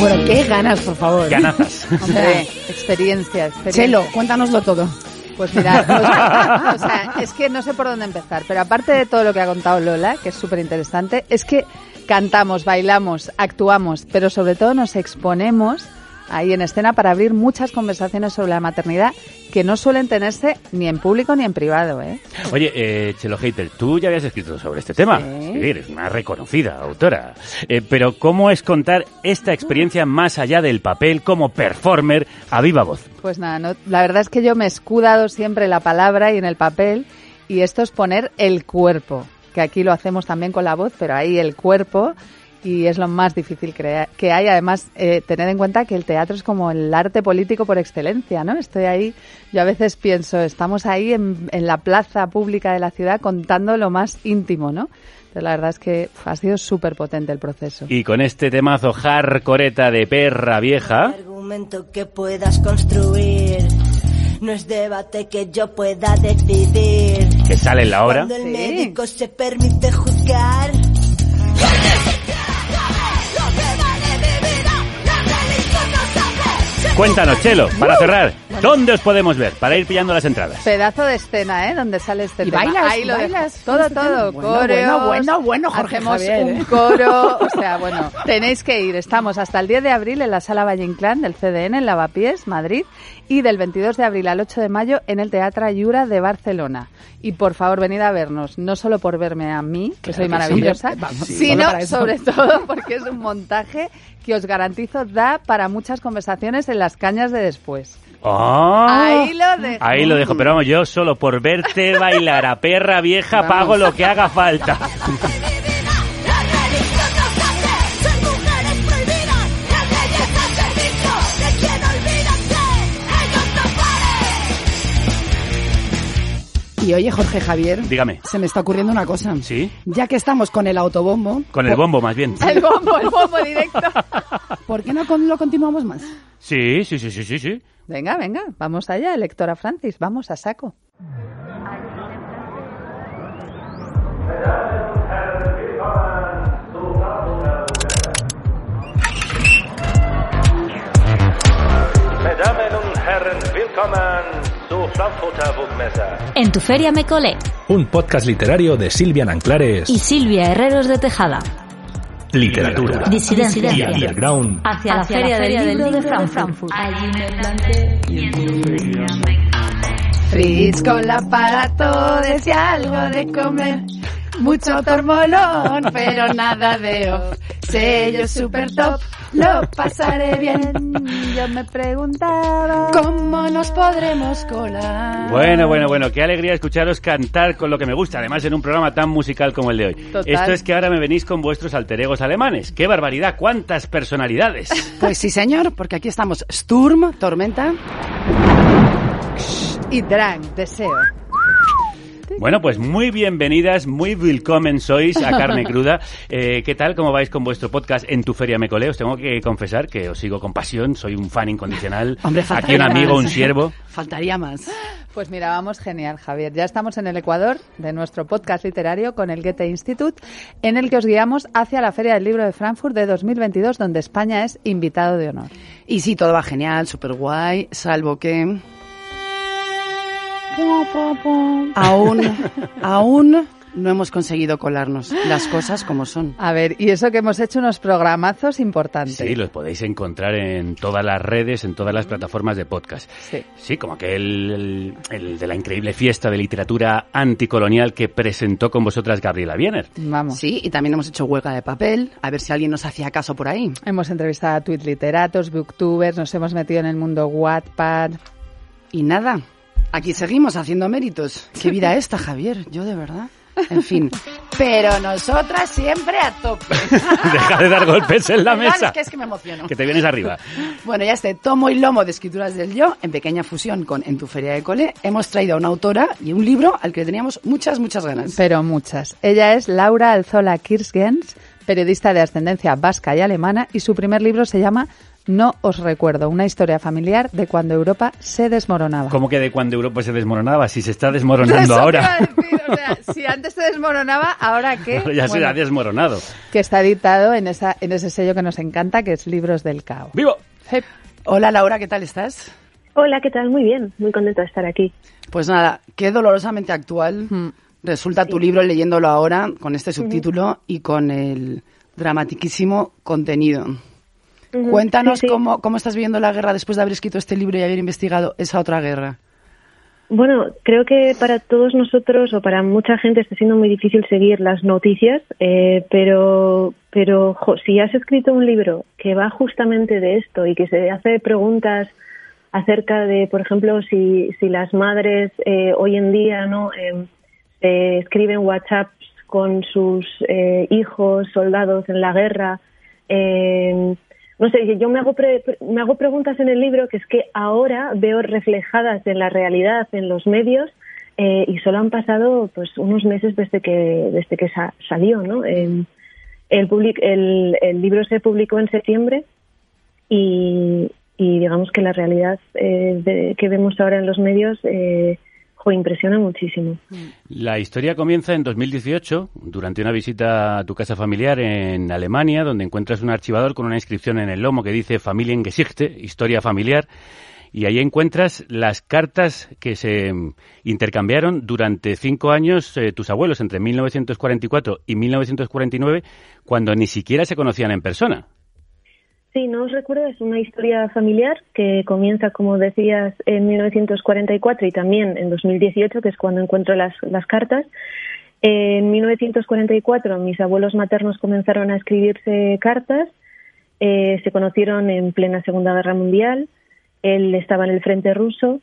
Bueno, qué ganas, por favor. Ganazas. <laughs> Hombre, experiencia, experiencia. Chelo, cuéntanoslo todo. Pues mira, <laughs> o sea, es que no sé por dónde empezar, pero aparte de todo lo que ha contado Lola, que es súper interesante, es que cantamos, bailamos, actuamos, pero sobre todo nos exponemos ahí en escena para abrir muchas conversaciones sobre la maternidad que no suelen tenerse ni en público ni en privado, ¿eh? Oye, eh, Chelo Hater, tú ya habías escrito sobre este tema. Sí. Sí, eres una reconocida autora. Eh, pero ¿cómo es contar esta experiencia más allá del papel como performer a viva voz? Pues nada, no- la verdad es que yo me he escudado siempre en la palabra y en el papel y esto es poner el cuerpo, que aquí lo hacemos también con la voz, pero ahí el cuerpo y es lo más difícil que hay. Además, eh, tener en cuenta que el teatro es como el arte político por excelencia, ¿no? Estoy ahí, yo a veces pienso, estamos ahí en, en la plaza pública de la ciudad contando lo más íntimo, ¿no? Pero la verdad es que uf, ha sido súper potente el proceso. Y con este temazo hardcoreta de perra vieja, argumento que puedas construir. No es debate que yo pueda decidir. que sale en la obra. Cuando el médico se permite juzgar. Cuéntanos, Chelo, para cerrar, ¿Dónde os podemos ver para ir pillando las entradas? Pedazo de escena, ¿eh? Donde sale este ¿Y tema. bailas? Ahí lo ¿Bailas? dejo. Todo, todo. Bueno, Coreos, bueno, bueno, bueno, Jorge Hacemos Javier, un ¿eh? coro. <laughs> O sea, bueno, tenéis que ir. Estamos hasta el 10 de abril en la Sala Valle Inclán del CDN en Lavapiés, Madrid. Y del 22 de abril al 8 de mayo en el Teatro Ayura de Barcelona. Y por favor, venid a vernos. No solo por verme a mí, que soy que sí. maravillosa, Vamos, sí, sino sobre todo porque es un montaje que os garantizo da para muchas conversaciones en las cañas de después. Ah. Ahí lo dejo. Ahí lo dejo, pero vamos, yo solo por verte bailar a perra vieja pago lo que haga falta. <laughs> Y oye, Jorge Javier, Dígame. se me está ocurriendo una cosa. ¿Sí? Ya que estamos con el autobombo, Con el bombo, más bien. El bombo, el bombo <laughs> directo. ¿por qué no lo continuamos más? Sí, sí, sí, sí, sí, sí. Venga, venga, vamos allá, electora Francis, vamos a saco. Damen und Herren, willkommen. En tu feria me colé. Un podcast literario de Silvia Nanclares. Y Silvia Herreros de Tejada. Literatura. Disidencia. Y underground. Hacia, la Feria, del, Libro de Frankfurt. Fritz con la aparato decía algo de comer. Mucho tormolón, pero nada de off. Sello super top, lo pasaré bien. Yo me preguntaba ¿Cómo nos podremos colar? Bueno, bueno, bueno, qué alegría escucharos cantar con lo que me gusta, además en un programa tan musical como el de hoy. Total. Esto es que ahora me venís con vuestros alteregos alemanes. ¡Qué barbaridad! ¡Cuántas personalidades! Pues sí, señor, porque aquí estamos Sturm, Tormenta. Y Drang, deseo. Bueno, pues muy bienvenidas, muy willkommen sois a Carne Cruda. <laughs> Eh, ¿Qué tal? ¿Cómo vais con vuestro podcast En tu Feria Me Colé? Os tengo que confesar que os sigo con pasión, soy un fan incondicional. <laughs> Hombre, Aquí un amigo, más. un siervo. <laughs> Faltaría más. Pues mira, vamos genial, Javier. Ya estamos en el Ecuador de nuestro podcast literario con el Goethe Institut, en el que os guiamos hacia la Feria del Libro de Frankfurt de 2022, donde España es invitado de honor. Y sí, todo va genial, súper guay, salvo que... Aún, <laughs> aún no hemos conseguido colarnos las cosas como son. A ver, y eso que hemos hecho unos programazos importantes. Sí, los podéis encontrar en todas las redes, en todas las plataformas de podcast. Sí. Sí, como aquel el, el de la increíble fiesta de literatura anticolonial que presentó con vosotras Gabriela Biener. Vamos. Sí, y también hemos hecho huelga de papel, a ver si alguien nos hacía caso por ahí. Hemos entrevistado a tweet literatos, booktubers, nos hemos metido en el mundo Wattpad. Y nada, aquí seguimos haciendo méritos. Qué vida <laughs> esta, Javier, yo de verdad. En fin. Pero nosotras siempre a tope. <laughs> Deja de dar golpes en la mesa. Es que, es que me emociono. Que te vienes arriba. <laughs> Bueno, ya este tomo y lomo de escrituras del yo, en pequeña fusión con En tu feria de cole, hemos traído a una autora y un libro al que teníamos muchas, muchas ganas. Pero muchas. Ella es Laura Alzola Kirchgens, periodista de ascendencia vasca y alemana, y su primer libro se llama No os recuerdo, una historia familiar de cuando Europa se desmoronaba. Como que de cuando Europa se desmoronaba, si se está <laughs> desmoronando Eso te ahora. iba a decir, o sea, si antes se desmoronaba, ¿ahora <laughs> qué? Ahora ya se ha desmoronado. que está editado en, esa, en ese sello que nos encanta, que es Libros del Cao. ¡Vivo! Hola Laura, ¿qué tal estás? Hola, ¿qué tal? Muy bien, muy contenta de estar aquí. Pues nada, qué dolorosamente actual resulta tu libro leyéndolo ahora con este subtítulo y con el dramatiquísimo contenido. Cuéntanos sí, sí. Cómo, cómo estás viviendo la guerra después de haber escrito este libro y haber investigado esa otra guerra. Bueno, creo que para todos nosotros o para mucha gente está siendo muy difícil seguir las noticias, eh, pero, pero jo, si has escrito un libro que va justamente de esto y que se hace preguntas acerca de, por ejemplo, si, si las madres eh, hoy en día no eh, se escriben WhatsApps con sus eh, hijos soldados en la guerra, eh, no sé, yo me hago, pre- me hago preguntas en el libro que es que ahora veo reflejadas en la realidad, en los medios, eh, y solo han pasado pues unos meses desde que desde que sa- salió, ¿no? Eh, el, el, libro se publicó en septiembre y, y digamos que la realidad eh, que vemos ahora en los medios eh, impresiona muchísimo. La historia comienza en 2018, durante una visita a tu casa familiar en Alemania, donde encuentras un archivador con una inscripción en el lomo que dice Familiengeschichte, historia familiar, y ahí encuentras las cartas que se intercambiaron durante cinco años eh, tus abuelos, entre 1944 y 1949, cuando ni siquiera se conocían en persona. Sí, no os recuerdo, es una historia familiar que comienza, como decías, en 1944 y también en 2018, que es cuando encuentro las, las cartas. En 1944 mis abuelos maternos comenzaron a escribirse cartas, eh, se conocieron en plena Segunda Guerra Mundial, él estaba en el frente ruso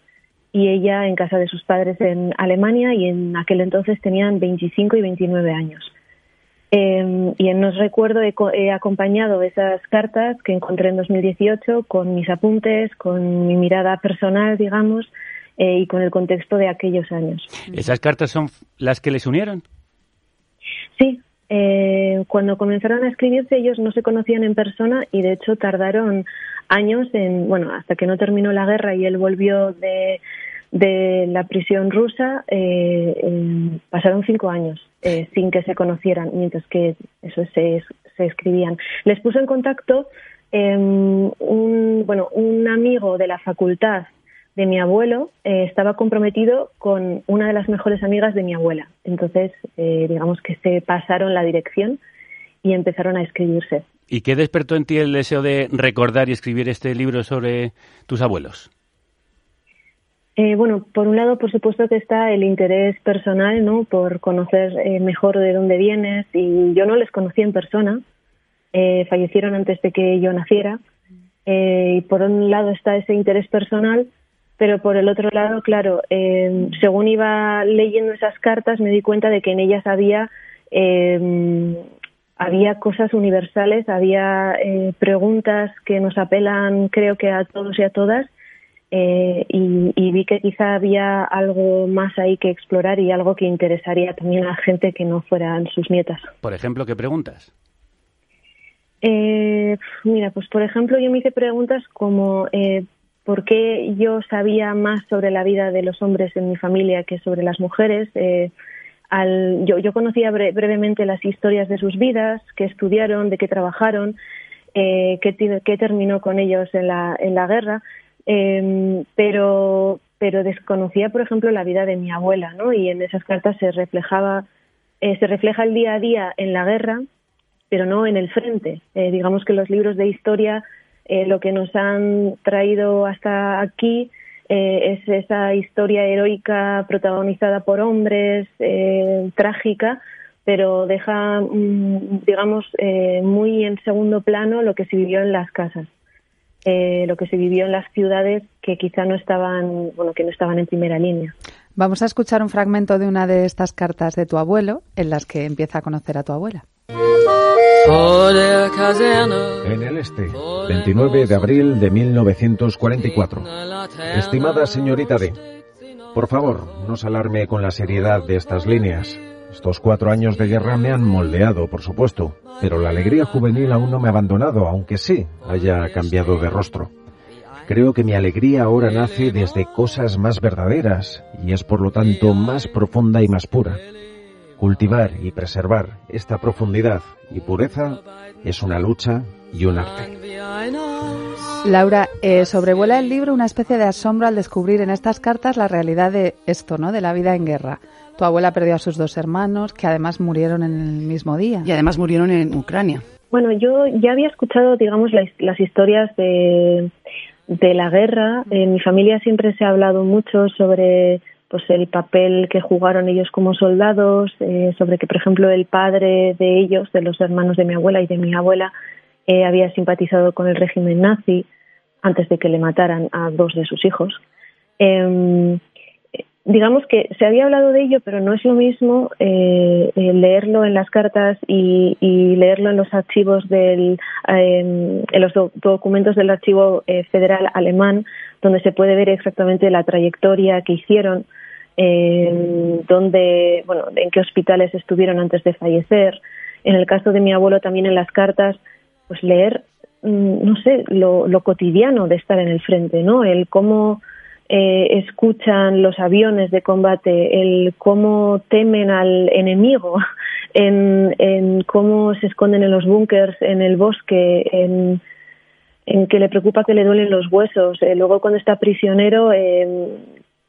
y ella en casa de sus padres en Alemania y en aquel entonces tenían 25 y 29 años. Eh, y en Nos Recuerdo he, acompañado esas cartas que encontré en 2018 con mis apuntes, con mi mirada personal, digamos, eh, y con el contexto de aquellos años. ¿Esas cartas son las que les unieron? Sí. Eh, cuando comenzaron a escribirse ellos no se conocían en persona y de hecho tardaron años en, bueno, hasta que no terminó la guerra y él volvió de, de la prisión rusa, eh, pasaron cinco años eh, sin que se conocieran, mientras que eso se, se escribían. Les puso en contacto em, un, bueno, un amigo de la facultad de mi abuelo eh, estaba comprometido con una de las mejores amigas de mi abuela. Entonces, digamos que se pasaron la dirección y empezaron a escribirse. ¿Y qué despertó en ti el deseo de recordar y escribir este libro sobre tus abuelos? Eh, bueno, por un lado, por supuesto que está el interés personal, ¿no? Por conocer eh, mejor de dónde vienes. Y yo no les conocí en persona. Eh, fallecieron antes de que yo naciera. y por un lado está ese interés personal, pero por el otro lado, claro, según iba leyendo esas cartas, me di cuenta de que en ellas había había cosas universales, había preguntas que nos apelan, creo que a todos y a todas eh, y, vi que quizá había algo más ahí que explorar y algo que interesaría también a gente que no fueran sus nietas. Por ejemplo, ¿qué preguntas? Eh, mira, pues por ejemplo yo me hice preguntas como eh, por qué yo sabía más sobre la vida de los hombres en mi familia que sobre las mujeres. Al, yo, yo, conocía brevemente las historias de sus vidas, qué estudiaron, de qué trabajaron, qué, qué terminó con ellos en la, en la guerra, eh, pero, pero desconocía, por ejemplo, la vida de mi abuela, ¿no? Y en esas cartas se reflejaba, eh, se refleja el día a día en la guerra, pero no en el frente. Eh, digamos que los libros de historia eh, lo que nos han traído hasta aquí es esa historia heroica protagonizada por hombres, trágica, pero deja, mm, digamos, muy en segundo plano lo que se vivió en las casas. Eh, lo que se vivió en las ciudades que quizá no estaban, bueno, que no estaban en primera línea. Vamos a escuchar un fragmento de una de estas cartas de tu abuelo en las que empieza a conocer a tu abuela. En el este, 29 de abril de 1944. Estimada señorita D, por favor, no se alarme con la seriedad de estas líneas. Estos cuatro años de guerra me han moldeado, por supuesto, pero la alegría juvenil aún no me ha abandonado, aunque sí haya cambiado de rostro. Creo que mi alegría ahora nace desde cosas más verdaderas y es por lo tanto más profunda y más pura. Cultivar y preservar esta profundidad y pureza es una lucha y un arte. Laura, eh, sobrevuela el libro una especie de asombro al descubrir en estas cartas la realidad de esto, ¿no? De la vida en guerra. Tu abuela perdió a sus dos hermanos, que además murieron en el mismo día. Y además murieron en Ucrania. Bueno, yo ya había escuchado, digamos, las, historias de, de la guerra. En mi familia siempre se ha hablado mucho sobre pues el papel que jugaron ellos como soldados, eh, sobre que, por ejemplo, el padre de ellos, de los hermanos de mi abuela y de mi abuela, eh, había simpatizado con el régimen nazi antes de que le mataran a dos de sus hijos. Eh, digamos que se había hablado de ello, pero no es lo mismo eh, eh, leerlo en las cartas y, leerlo en los archivos del, em, en los documentos del archivo eh, federal alemán, donde se puede ver exactamente la trayectoria que hicieron, em, donde, bueno, en qué hospitales estuvieron antes de fallecer. En el caso de mi abuelo, también en las cartas, pues leer, mm, no sé, lo, lo cotidiano de estar en el frente, ¿no? El cómo eh, escuchan los aviones de combate, el cómo temen al enemigo, <laughs> en, cómo se esconden en los búnkers, en el bosque, en, en que le preocupa que le duelen los huesos. Eh, luego cuando está prisionero, eh,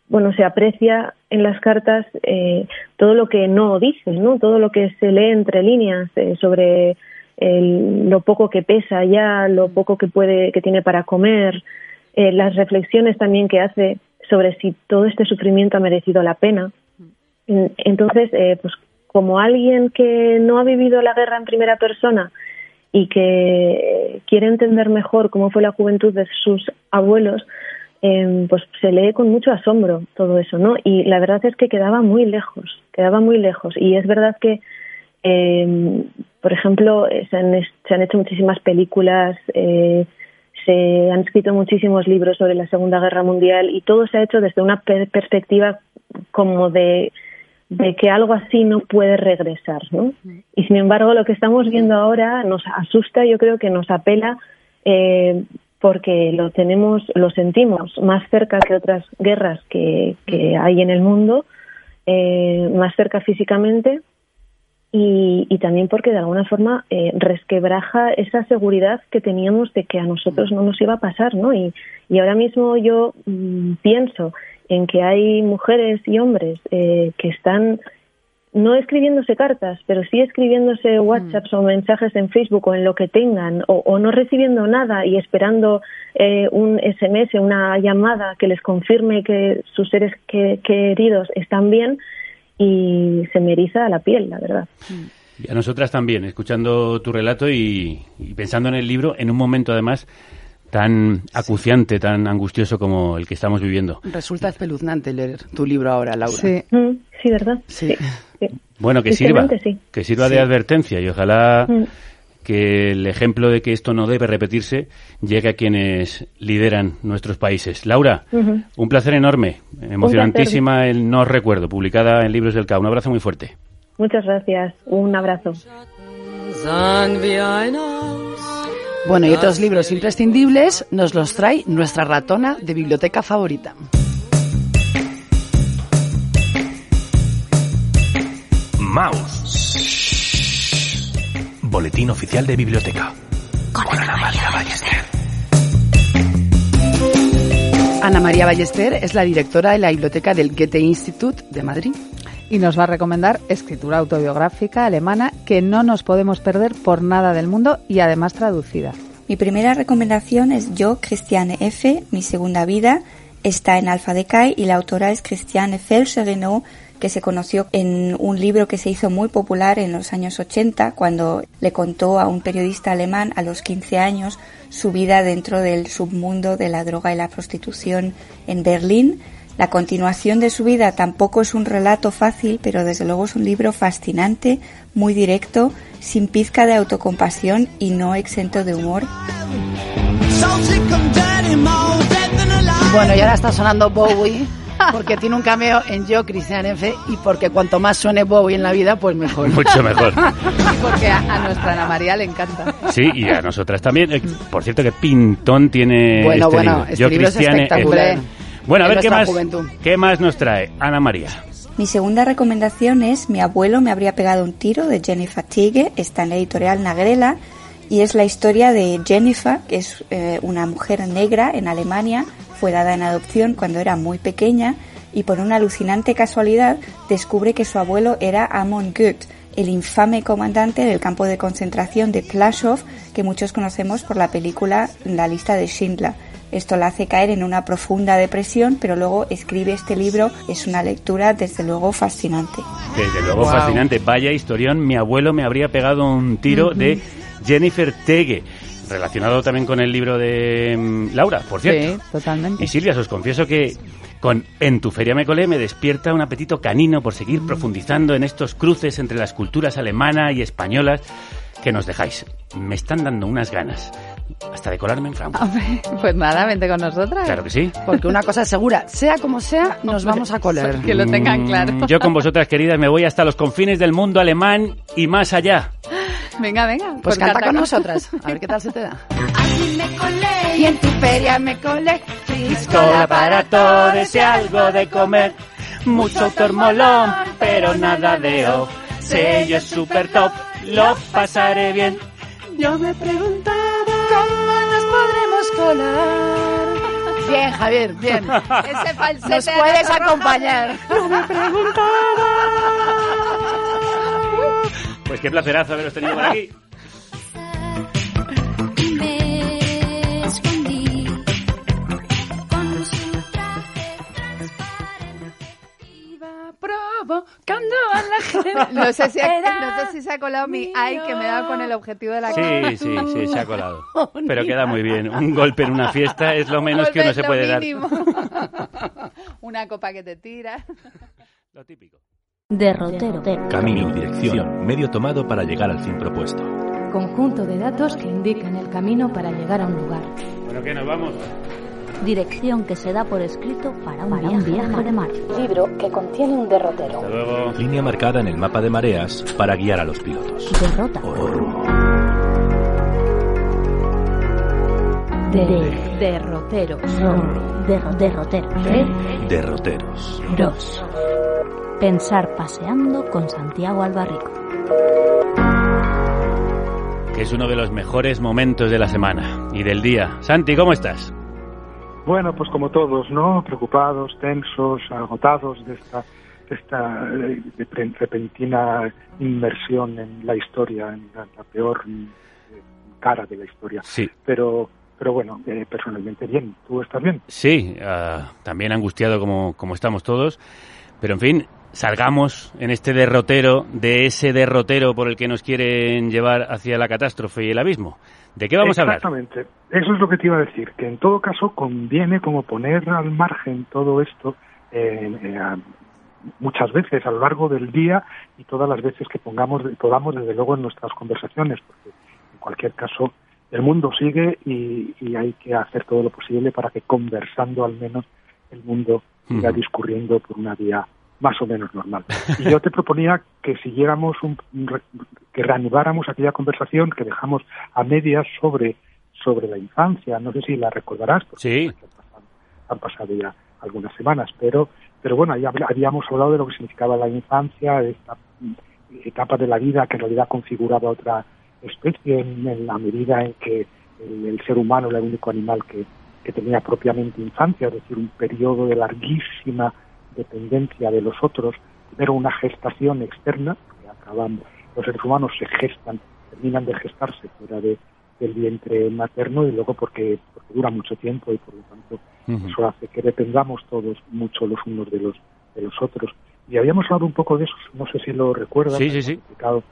bueno, se aprecia en las cartas eh, todo lo que no dice, ¿no? Todo lo que se lee entre líneas eh, sobre el- lo poco que pesa ya, lo poco que puede, que tiene para comer, eh, las reflexiones también que hace sobre si todo este sufrimiento ha merecido la pena. En- Entonces, eh, pues como alguien que no ha vivido la guerra en primera persona y que quiere entender mejor cómo fue la juventud de sus abuelos, eh, pues se lee con mucho asombro todo eso, ¿no? Y la verdad es que quedaba muy lejos, quedaba muy lejos. Y es verdad que, eh, por ejemplo, se han, se han hecho muchísimas películas, eh, se han escrito muchísimos libros sobre la Segunda Guerra Mundial y todo se ha hecho desde una per- perspectiva como de, que algo así no puede regresar, ¿no? Y sin embargo, lo que estamos viendo ahora nos asusta, yo creo que nos apela eh, porque lo tenemos, lo sentimos más cerca que otras guerras que, que hay en el mundo, eh, más cerca físicamente y, y también porque de alguna forma eh, resquebraja esa seguridad que teníamos de que a nosotros no nos iba a pasar, ¿no? Y, y ahora mismo yo mm, pienso en que hay mujeres y hombres eh, que están no escribiéndose cartas, pero sí escribiéndose WhatsApps o mensajes en Facebook o en lo que tengan, o, o no recibiendo nada y esperando eh, un SMS, una llamada que les confirme que sus seres que- queridos están bien y se me eriza la piel, la verdad. Y a nosotras también, escuchando tu relato y, y pensando en el libro, en un momento además tan acuciante, tan angustioso como el que estamos viviendo. Resulta espeluznante leer tu libro ahora, Laura. Sí, Mm, sí ¿verdad? Sí. Bueno, que sirva, que sirva de advertencia y ojalá Mm. Que el ejemplo de que esto no debe repetirse llegue a quienes lideran nuestros países. Laura, un placer enorme, emocionantísima el No Recuerdo, publicada en Libros del K. Un abrazo muy fuerte. Muchas gracias. Un abrazo. Bueno, y otros libros imprescindibles nos los trae nuestra ratona de biblioteca favorita. Mouse. Boletín oficial de biblioteca. Con Ana María Ballester. Ana María Ballester es la directora de la biblioteca del Goethe Institut de Madrid. Y nos va a recomendar escritura autobiográfica alemana que no nos podemos perder por nada del mundo y además traducida. Mi primera recomendación es Yo, Christiane F., Mi segunda vida. Está en Alfa Decay y la autora es Christiane Felcher-Renaud, que se conoció en un libro que se hizo muy popular en los años 80 cuando le contó a un periodista alemán a los 15 años su vida dentro del submundo de la droga y la prostitución en Berlín. La continuación de su vida tampoco es un relato fácil, pero desde luego es un libro fascinante, muy directo, sin pizca de autocompasión y no exento de humor. Bueno, y ahora está sonando Bowie porque tiene un cameo en Yo, Christiane F. y porque cuanto más suene Bowie en la vida, pues mejor. <laughs> Mucho mejor. <laughs> Porque a, a nuestra Ana María le encanta. Sí, y a nosotras también. Eh, Por cierto, que pintón tiene Bueno, este bueno, libro. este Yo, libro es Cristiane, espectacular. eh, Bueno, a ver qué más, juventud. qué más nos trae Ana María. Mi segunda recomendación es Mi abuelo me habría pegado un tiro de Jennifer Tige, está en la editorial Nagrela y es la historia de Jennifer, que es eh, una mujer negra en Alemania, fue dada en adopción cuando era muy pequeña y por una alucinante casualidad descubre que su abuelo era Amon Goeth, el infame comandante del campo de concentración de Plaszow que muchos conocemos por la película La lista de Schindler. Esto la hace caer en una profunda depresión, pero luego escribe este libro. Es una lectura, desde luego, fascinante. Desde luego, Wow. fascinante. Vaya historión. Mi abuelo me habría pegado un tiro de Jennifer Tege. Relacionado también con el libro de mm, Laura, por cierto. Sí, totalmente. Y Silvia, os confieso que con En tu feria me colé me despierta un apetito canino por Mm. seguir profundizando en estos cruces entre las culturas alemana y españolas que nos dejáis. Me están dando unas ganas. Hasta de colarme en Frankfurt. Hombre, pues nada, vente con nosotras. Claro que sí. Porque una cosa es segura, sea como sea, nos vamos a colar. Que lo tengan claro. Mm, Yo con vosotras, queridas, me voy hasta los confines del mundo alemán y más allá. Venga, venga. Pues canta con con nosotras, a ver qué tal se te da. me colé Y en tu feria me colé, Piscola para todos y algo de comer. Mucho autor molón, pero nada de off. Sello es super top, lo pasaré bien. Yo me preguntaba escolar. Bien, Javier, bien. <laughs> Ese falsete Nos puedes roja. acompañar. <laughs> No me Pues qué placerazo haberos tenido por aquí. Provocando a la gente. <laughs> No sé, si ha, no sé si se ha colado mi ay que me da con el objetivo de la Sí, cámara. sí, sí, se ha colado. <laughs> Pero queda muy bien. Un golpe en una fiesta es lo menos que uno se puede dar. <laughs> Una copa que te tira. Lo típico. Derrotero. Camino y dirección. Medio tomado para llegar al fin propuesto. Conjunto de datos que indican el camino para llegar a un lugar. Bueno, que nos vamos. Dirección que se da por escrito para un viaje, de mar. Libro que contiene un derrotero. Luego. Línea marcada en el mapa de mareas para guiar a los pilotos. Derrota. O rumbo. De derroteros. Derro- derrotero. Derroteros. Dos. Pensar paseando con Santiago Albarrico. Que es uno de los mejores momentos de la semana y del día. Santi, ¿cómo estás? Bueno, pues como todos, ¿no? Preocupados, tensos, agotados de esta, de esta eh, de repentina inmersión en la historia, en la, la peor eh, cara de la historia. Sí. Pero, pero bueno, eh, personalmente bien. ¿Tú estás bien? Sí, ah, también angustiado como, como estamos todos. Pero en fin, salgamos en este derrotero, de ese derrotero por el que nos quieren llevar hacia la catástrofe y el abismo. ¿De qué vamos a hablar? Exactamente. Eso es lo que te iba a decir, que en todo caso conviene como poner al margen todo esto eh, eh, muchas veces a lo largo del día y todas las veces que pongamos podamos desde luego en nuestras conversaciones, porque en cualquier caso el mundo sigue y, y hay que hacer todo lo posible para que conversando al menos el mundo siga discurriendo por una vía más o menos normal. <laughs> Y yo te proponía que siguiéramos, un, que reanudáramos aquella conversación que dejamos a medias sobre, sobre la infancia. No sé si la recordarás, porque Sí. han pasado ya algunas semanas, pero, pero bueno, ahí habíamos hablado de lo que significaba la infancia, esta etapa de la vida que en realidad configuraba otra especie en, en la medida en que el, el ser humano era el único animal que, que tenía propiamente infancia, es decir, un periodo de larguísima dependencia de los otros, primero una gestación externa, que acaban, los seres humanos se gestan, terminan de gestarse fuera de, del vientre materno y luego porque, porque dura mucho tiempo y por lo tanto eso hace que dependamos todos mucho los unos de los de los otros. Y habíamos hablado un poco de eso, no sé si lo recuerdas, Sí, sí, sí. explicado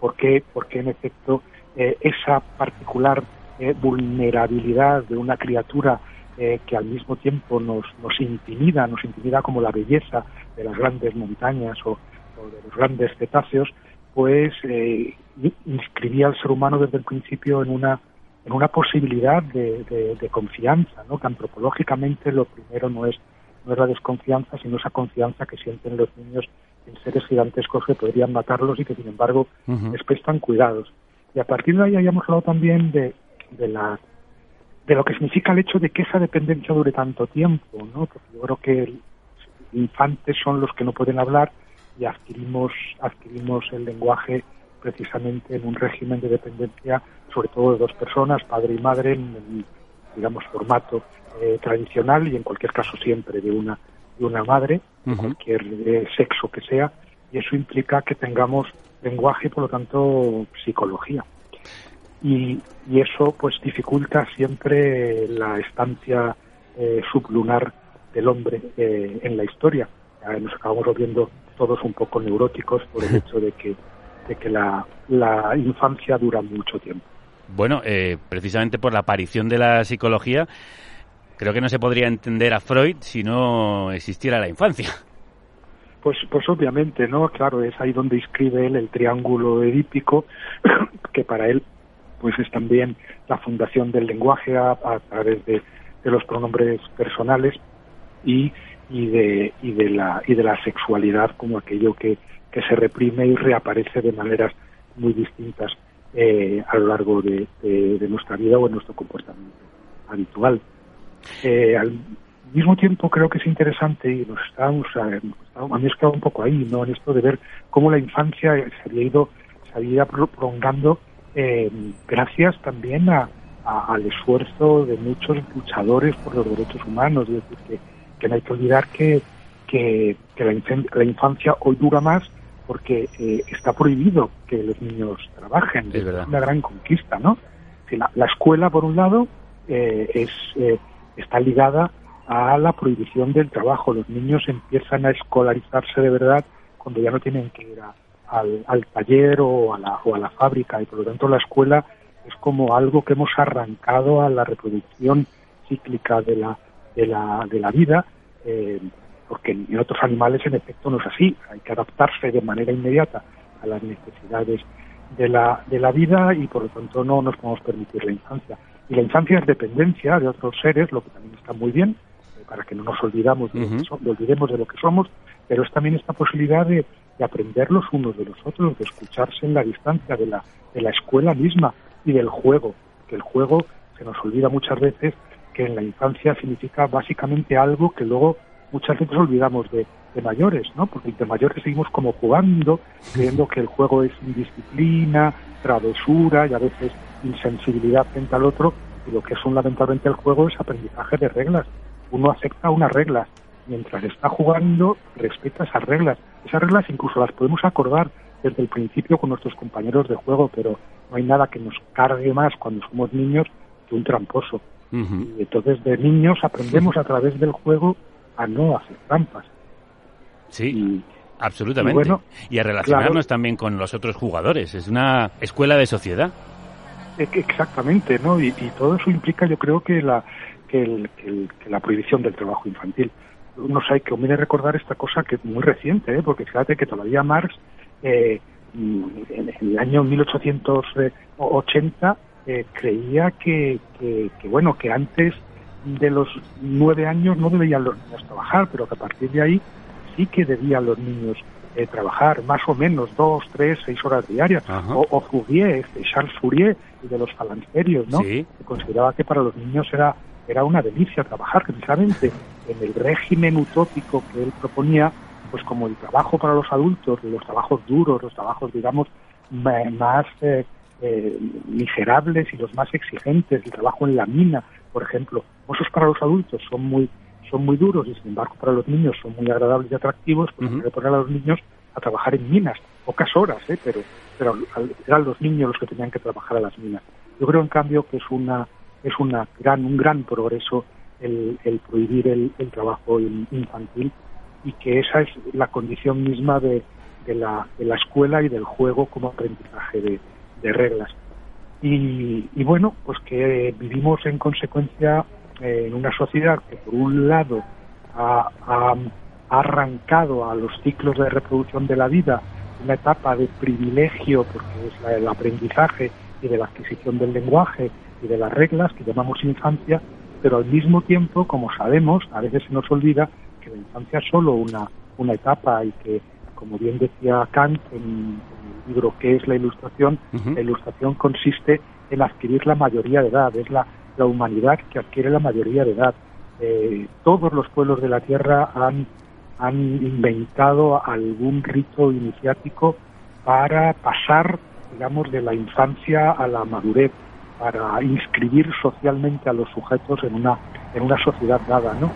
por qué, por qué en efecto eh, esa particular eh, vulnerabilidad de una criatura eh, que al mismo tiempo nos, nos intimida, nos intimida como la belleza de las grandes montañas o, o de los grandes cetáceos, pues eh, in- inscribía al ser humano desde el principio en una en una posibilidad de, de- de confianza, ¿no? Que antropológicamente lo primero no es no es la desconfianza, sino esa confianza que sienten los niños en seres gigantescos que podrían matarlos y que sin embargo Ujú. les prestan cuidados. Y a partir de ahí habíamos hablado también de, de la de lo que significa el hecho de que esa dependencia dure tanto tiempo, ¿no? Porque yo creo que el- infantes son los que no pueden hablar y adquirimos adquirimos el lenguaje precisamente en un régimen de dependencia, sobre todo de dos personas, padre y madre, en el, digamos, formato eh, tradicional y en cualquier caso siempre de una, de una madre, de cualquier eh, sexo que sea, y eso implica que tengamos lenguaje y por lo tanto psicología. Y, y eso pues dificulta siempre la estancia eh, sublunar del hombre eh, en la historia. Nos acabamos volviendo todos un poco neuróticos por el <laughs> hecho de que, de que la, la infancia dura mucho tiempo. Bueno, eh, precisamente por la aparición de la psicología, creo que no se podría entender a Freud si no existiera la infancia. Pues, pues obviamente, ¿no? Claro, es ahí donde escribe él el triángulo edípico, <coughs> que para él pues es también la fundación del lenguaje a, través de, de los pronombres personales y, y de y de la y de la sexualidad como aquello que, que se reprime y reaparece de maneras muy distintas eh, a lo largo de, de- nuestra vida o en nuestro comportamiento habitual. Eh, al mismo tiempo creo que es interesante y nos estábamos, eh, a mí un poco ahí, ¿no? En esto de ver cómo la infancia se había ido, se había pro- prolongando eh, gracias también a, al esfuerzo de muchos luchadores por los derechos humanos. Es decir, que, que no hay que olvidar que, que, la, infancia hoy dura más porque eh, está prohibido que los niños trabajen. Es, una gran conquista, ¿no? La, la, escuela, por un lado, eh, es, eh, está ligada a la prohibición del trabajo. Los niños empiezan a escolarizarse de verdad cuando ya no tienen que ir al, al, taller o a, la, o a la fábrica y por lo tanto la escuela es como algo que hemos arrancado a la reproducción cíclica de la, de la, de la vida, eh, porque en otros animales en efecto no es así, hay que adaptarse de manera inmediata a las necesidades de la, de la vida y por lo tanto no nos podemos permitir la infancia. Y la infancia es dependencia de otros seres, lo que también está muy bien, eh, para que no nos olvidamos de, olvidemos de lo que somos, pero es también esta posibilidad de, de, aprender los unos de los otros, de escucharse en la distancia de la, de la escuela misma, y del juego, que el juego se nos olvida muchas veces que en la infancia significa básicamente algo que luego muchas veces olvidamos de, mayores, ¿no? Porque de mayores seguimos como jugando, creyendo que el juego es indisciplina, travesura y a veces insensibilidad frente al otro, y lo que es fundamentalmente el juego es aprendizaje de reglas. Uno acepta unas reglas, mientras está jugando respeta esas reglas. Esas reglas incluso las podemos acordar desde el principio con nuestros compañeros de juego, pero no hay nada que nos cargue más cuando somos niños que un tramposo. Y entonces de niños aprendemos a través del juego a no hacer trampas. Sí. absolutamente. Y, a relacionarnos también con los otros jugadores. Es una escuela de sociedad. E, exactamente, ¿no? Y, todo eso implica, yo creo, que la, que, la prohibición del trabajo infantil. No sé, que conviene recordar esta cosa que es muy reciente, ¿eh? porque fíjate que todavía Marx eh, en el año 1880 eh, creía que, que, bueno que antes de los nueve años no debían los niños trabajar, pero que a partir de ahí sí que debían los niños eh, trabajar más o menos dos, tres, seis horas diarias. O, o, Fourier, este, Charles Fourier, de los falancerios, ¿no? Que consideraba que para los niños era, era una delicia trabajar, precisamente en el régimen utópico que él proponía, pues como el trabajo para los adultos, los trabajos duros, los trabajos, digamos, más eh, eh, miserables y los más exigentes, el trabajo en la mina, por ejemplo, esos para los adultos son muy son muy duros y sin embargo para los niños son muy agradables y atractivos, pues hay que poner a los niños a trabajar en minas, pocas horas, ¿eh? pero pero eran los niños los que tenían que trabajar a las minas. Yo creo en cambio que es una es una gran un gran progreso el, el prohibir el, trabajo infantil y que esa es la condición misma de, la, de la escuela y del juego como aprendizaje de, reglas. Y, y, bueno, pues que vivimos en consecuencia eh, en una sociedad que por un lado ha, ha, arrancado a los ciclos de reproducción de la vida una etapa de privilegio, porque es la, el aprendizaje y de la adquisición del lenguaje y de las reglas que llamamos infancia, pero al mismo tiempo, como sabemos, a veces se nos olvida que la infancia es solo una, una etapa y que, como bien decía Kant en, el libro ¿Qué es la ilustración? La ilustración consiste en adquirir la mayoría de edad, es la, la humanidad que adquiere la mayoría de edad. Eh, todos los pueblos de la Tierra han, han inventado algún rito iniciático para pasar, digamos, de la infancia a la madurez, para inscribir socialmente a los sujetos en una, en una sociedad dada, ¿no?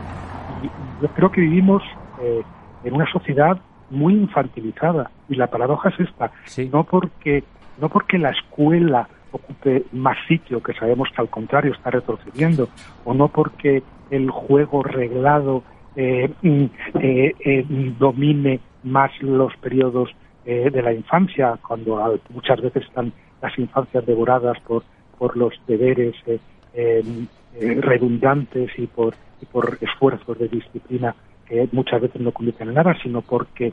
yo creo que vivimos eh, en una sociedad muy infantilizada y la paradoja es esta no porque no porque la escuela ocupe más sitio que sabemos que al contrario está retrocediendo o no porque el juego reglado eh, mm, eh, domine más los periodos de la infancia cuando muchas veces están las infancias devoradas por por los deberes redundantes y por y por esfuerzos de disciplina que muchas veces no conducen a nada, sino porque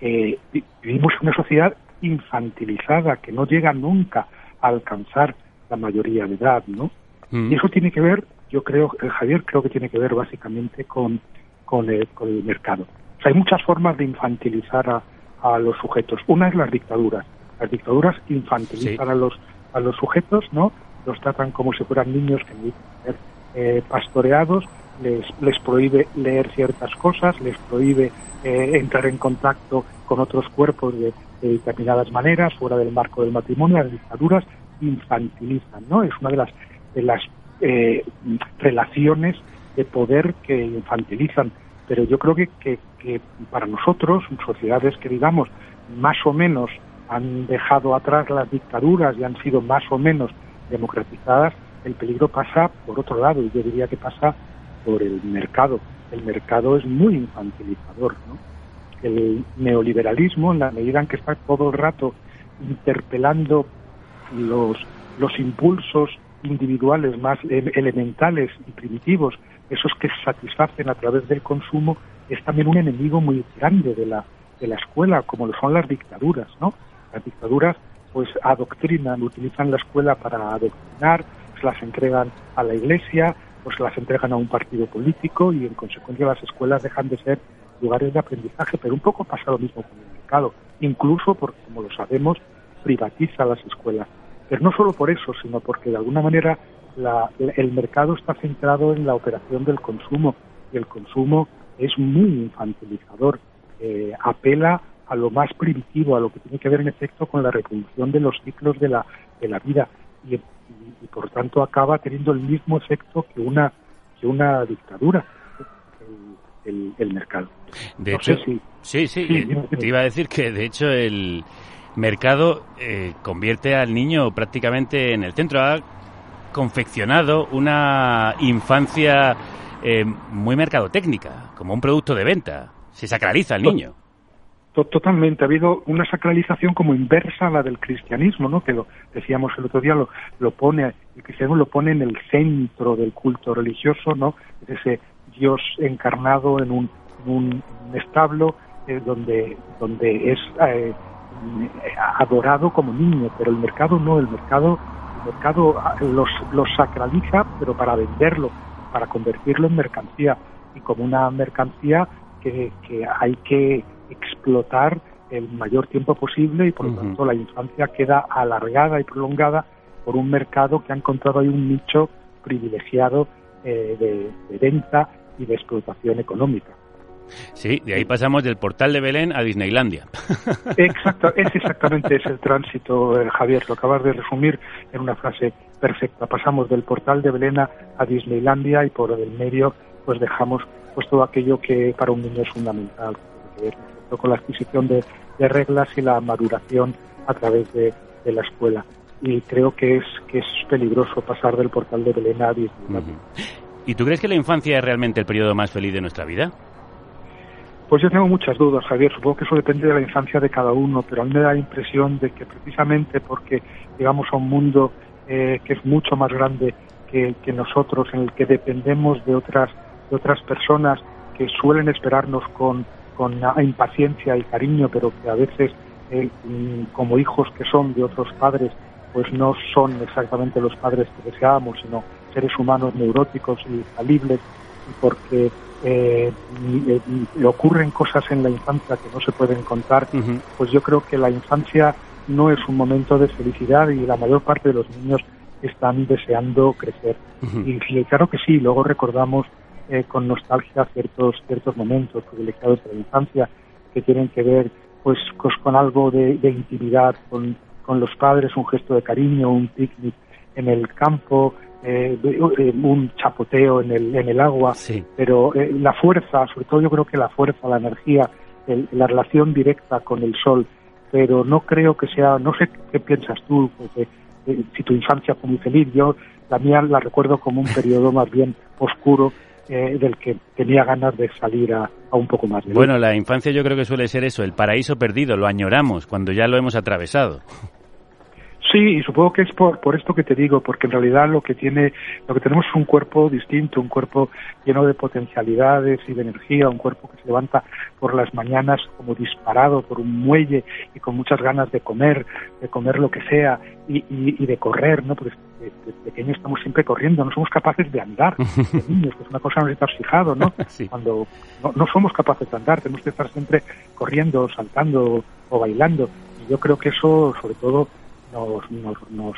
eh, vivimos en una sociedad infantilizada que no llega nunca a alcanzar la mayoría de edad, ¿no? Mm. Y eso tiene que ver, yo creo, eh, Javier creo que tiene que ver básicamente con, con, el, con el mercado. O sea, hay muchas formas de infantilizar a, a los sujetos. Una es las dictaduras. Las dictaduras infantilizan a los a los sujetos, ¿no? Los tratan como si fueran niños que necesitan ser eh, pastoreados les, les prohíbe leer ciertas cosas, les prohíbe eh, entrar en contacto con otros cuerpos de, determinadas maneras, fuera del marco del matrimonio, las dictaduras infantilizan, ¿no? Es una de las de las eh, relaciones de poder que infantilizan. Pero yo creo que, que, que para nosotros, sociedades que digamos más o menos han dejado atrás las dictaduras y han sido más o menos democratizadas, el peligro pasa por otro lado y yo diría que pasa por el mercado. El mercado es muy infantilizador. ¿no? El neoliberalismo, en la medida en que está todo el rato interpelando los, los impulsos individuales más elementales y primitivos, esos que satisfacen a través del consumo, es también un enemigo muy grande de la, de la escuela, como lo son las dictaduras, ¿no? Las dictaduras pues adoctrinan, utilizan la escuela para adoctrinar, se las entregan a la iglesia, pues las entregan a un partido político y en consecuencia las escuelas dejan de ser lugares de aprendizaje, pero un poco pasa lo mismo con el mercado, incluso porque, como lo sabemos, privatiza las escuelas. Pero no solo por eso, sino porque de alguna manera el mercado está centrado en la operación del consumo y el consumo es muy infantilizador, eh, apela a lo más primitivo, a lo que tiene que ver en efecto con la reproducción de los ciclos de la, de la vida y, por tanto acaba teniendo el mismo efecto que una, que una dictadura, el, el, mercado. De hecho, sí, sí, te iba a decir que de hecho el mercado eh, convierte al niño prácticamente en el centro. Ha confeccionado una infancia eh, muy mercadotécnica, como un producto de venta. Se sacraliza al niño. Totalmente, ha habido una sacralización como inversa a la del cristianismo, ¿no? Que lo decíamos el otro día, lo, lo pone, el cristianismo lo pone en el centro del culto religioso, ¿no? ese Dios encarnado en un, establo eh, donde, donde es eh, adorado como niño, pero el mercado no, el mercado, el mercado ah, los, los sacraliza, pero para venderlo, para convertirlo en mercancía, y como una mercancía que, que hay que explotar el mayor tiempo posible y por lo tanto la infancia queda alargada y prolongada por un mercado que ha encontrado ahí un nicho privilegiado eh, de, venta y de explotación económica. Sí, de ahí pasamos del portal de Belén a Disneylandia. <laughs> Exacto, es exactamente ese el tránsito, eh, Javier, lo acabas de resumir en una frase perfecta. Pasamos del portal de Belén a Disneylandia y por el medio pues dejamos pues todo aquello que para un niño es fundamental, con la adquisición de, reglas y la maduración a través de, la escuela. Y creo que es, que es peligroso pasar del portal de Belén a. ¿Y tú crees que la infancia es realmente el periodo más feliz de nuestra vida? Pues yo tengo muchas dudas, Javier. Supongo que eso depende de la infancia de cada uno, pero a mí me da la impresión de que precisamente porque llegamos a un mundo eh, que es mucho más grande que, que, nosotros, en el que dependemos de otras, de otras personas que suelen esperarnos con, con impaciencia y cariño, pero que a veces, eh, como hijos que son de otros padres, pues no son exactamente los padres que deseábamos, sino seres humanos neuróticos y falibles, porque eh, eh, le ocurren cosas en la infancia que no se pueden contar, pues yo creo que la infancia no es un momento de felicidad y la mayor parte de los niños están deseando crecer. Y claro que sí, luego recordamos eh, con nostalgia ciertos ciertos momentos privilegiados de la infancia que tienen que ver pues, con algo de, intimidad con, con, los padres, un gesto de cariño, un picnic en el campo, eh, eh, un chapoteo en el, en el agua, pero la fuerza, sobre todo yo creo que la fuerza, la energía, la relación directa con el sol, pero no creo que sea, no sé qué piensas tú, porque si tu infancia fue muy feliz, yo la mía la recuerdo como un periodo más bien oscuro eh, del que tenía ganas de salir a, un poco más. bueno, la infancia yo creo que suele ser eso, el paraíso perdido, lo añoramos cuando ya lo hemos atravesado. Sí, y supongo que es por, por esto que te digo, porque en realidad lo que tiene, lo que tenemos es un cuerpo distinto, un cuerpo lleno de potencialidades y de energía, un cuerpo que se levanta por las mañanas como disparado por un muelle y con muchas ganas de comer, de comer lo que sea y, y, de correr, ¿no? Porque desde pequeños estamos siempre corriendo, no somos capaces de andar, <laughs> de niños, que es una cosa no estar fijado, ¿no? <laughs> Cuando no, no somos capaces de andar, tenemos que estar siempre corriendo, saltando o bailando. Y yo creo que eso, sobre todo, nos, nos, nos,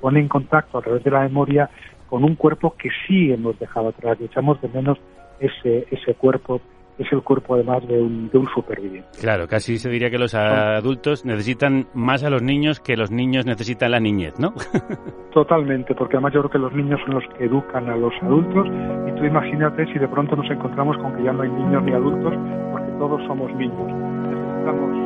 pone en contacto a través de la memoria con un cuerpo que sí hemos dejado atrás y echamos de menos ese, ese cuerpo es el cuerpo además de un, de un superviviente. Claro, casi se diría que los adultos necesitan más a los niños que los niños necesitan la niñez, ¿no? <laughs> Totalmente, porque además yo creo que los niños son los que educan a los adultos y tú imagínate si de pronto nos encontramos con que ya no hay niños ni adultos, porque todos somos niños. Necesitamos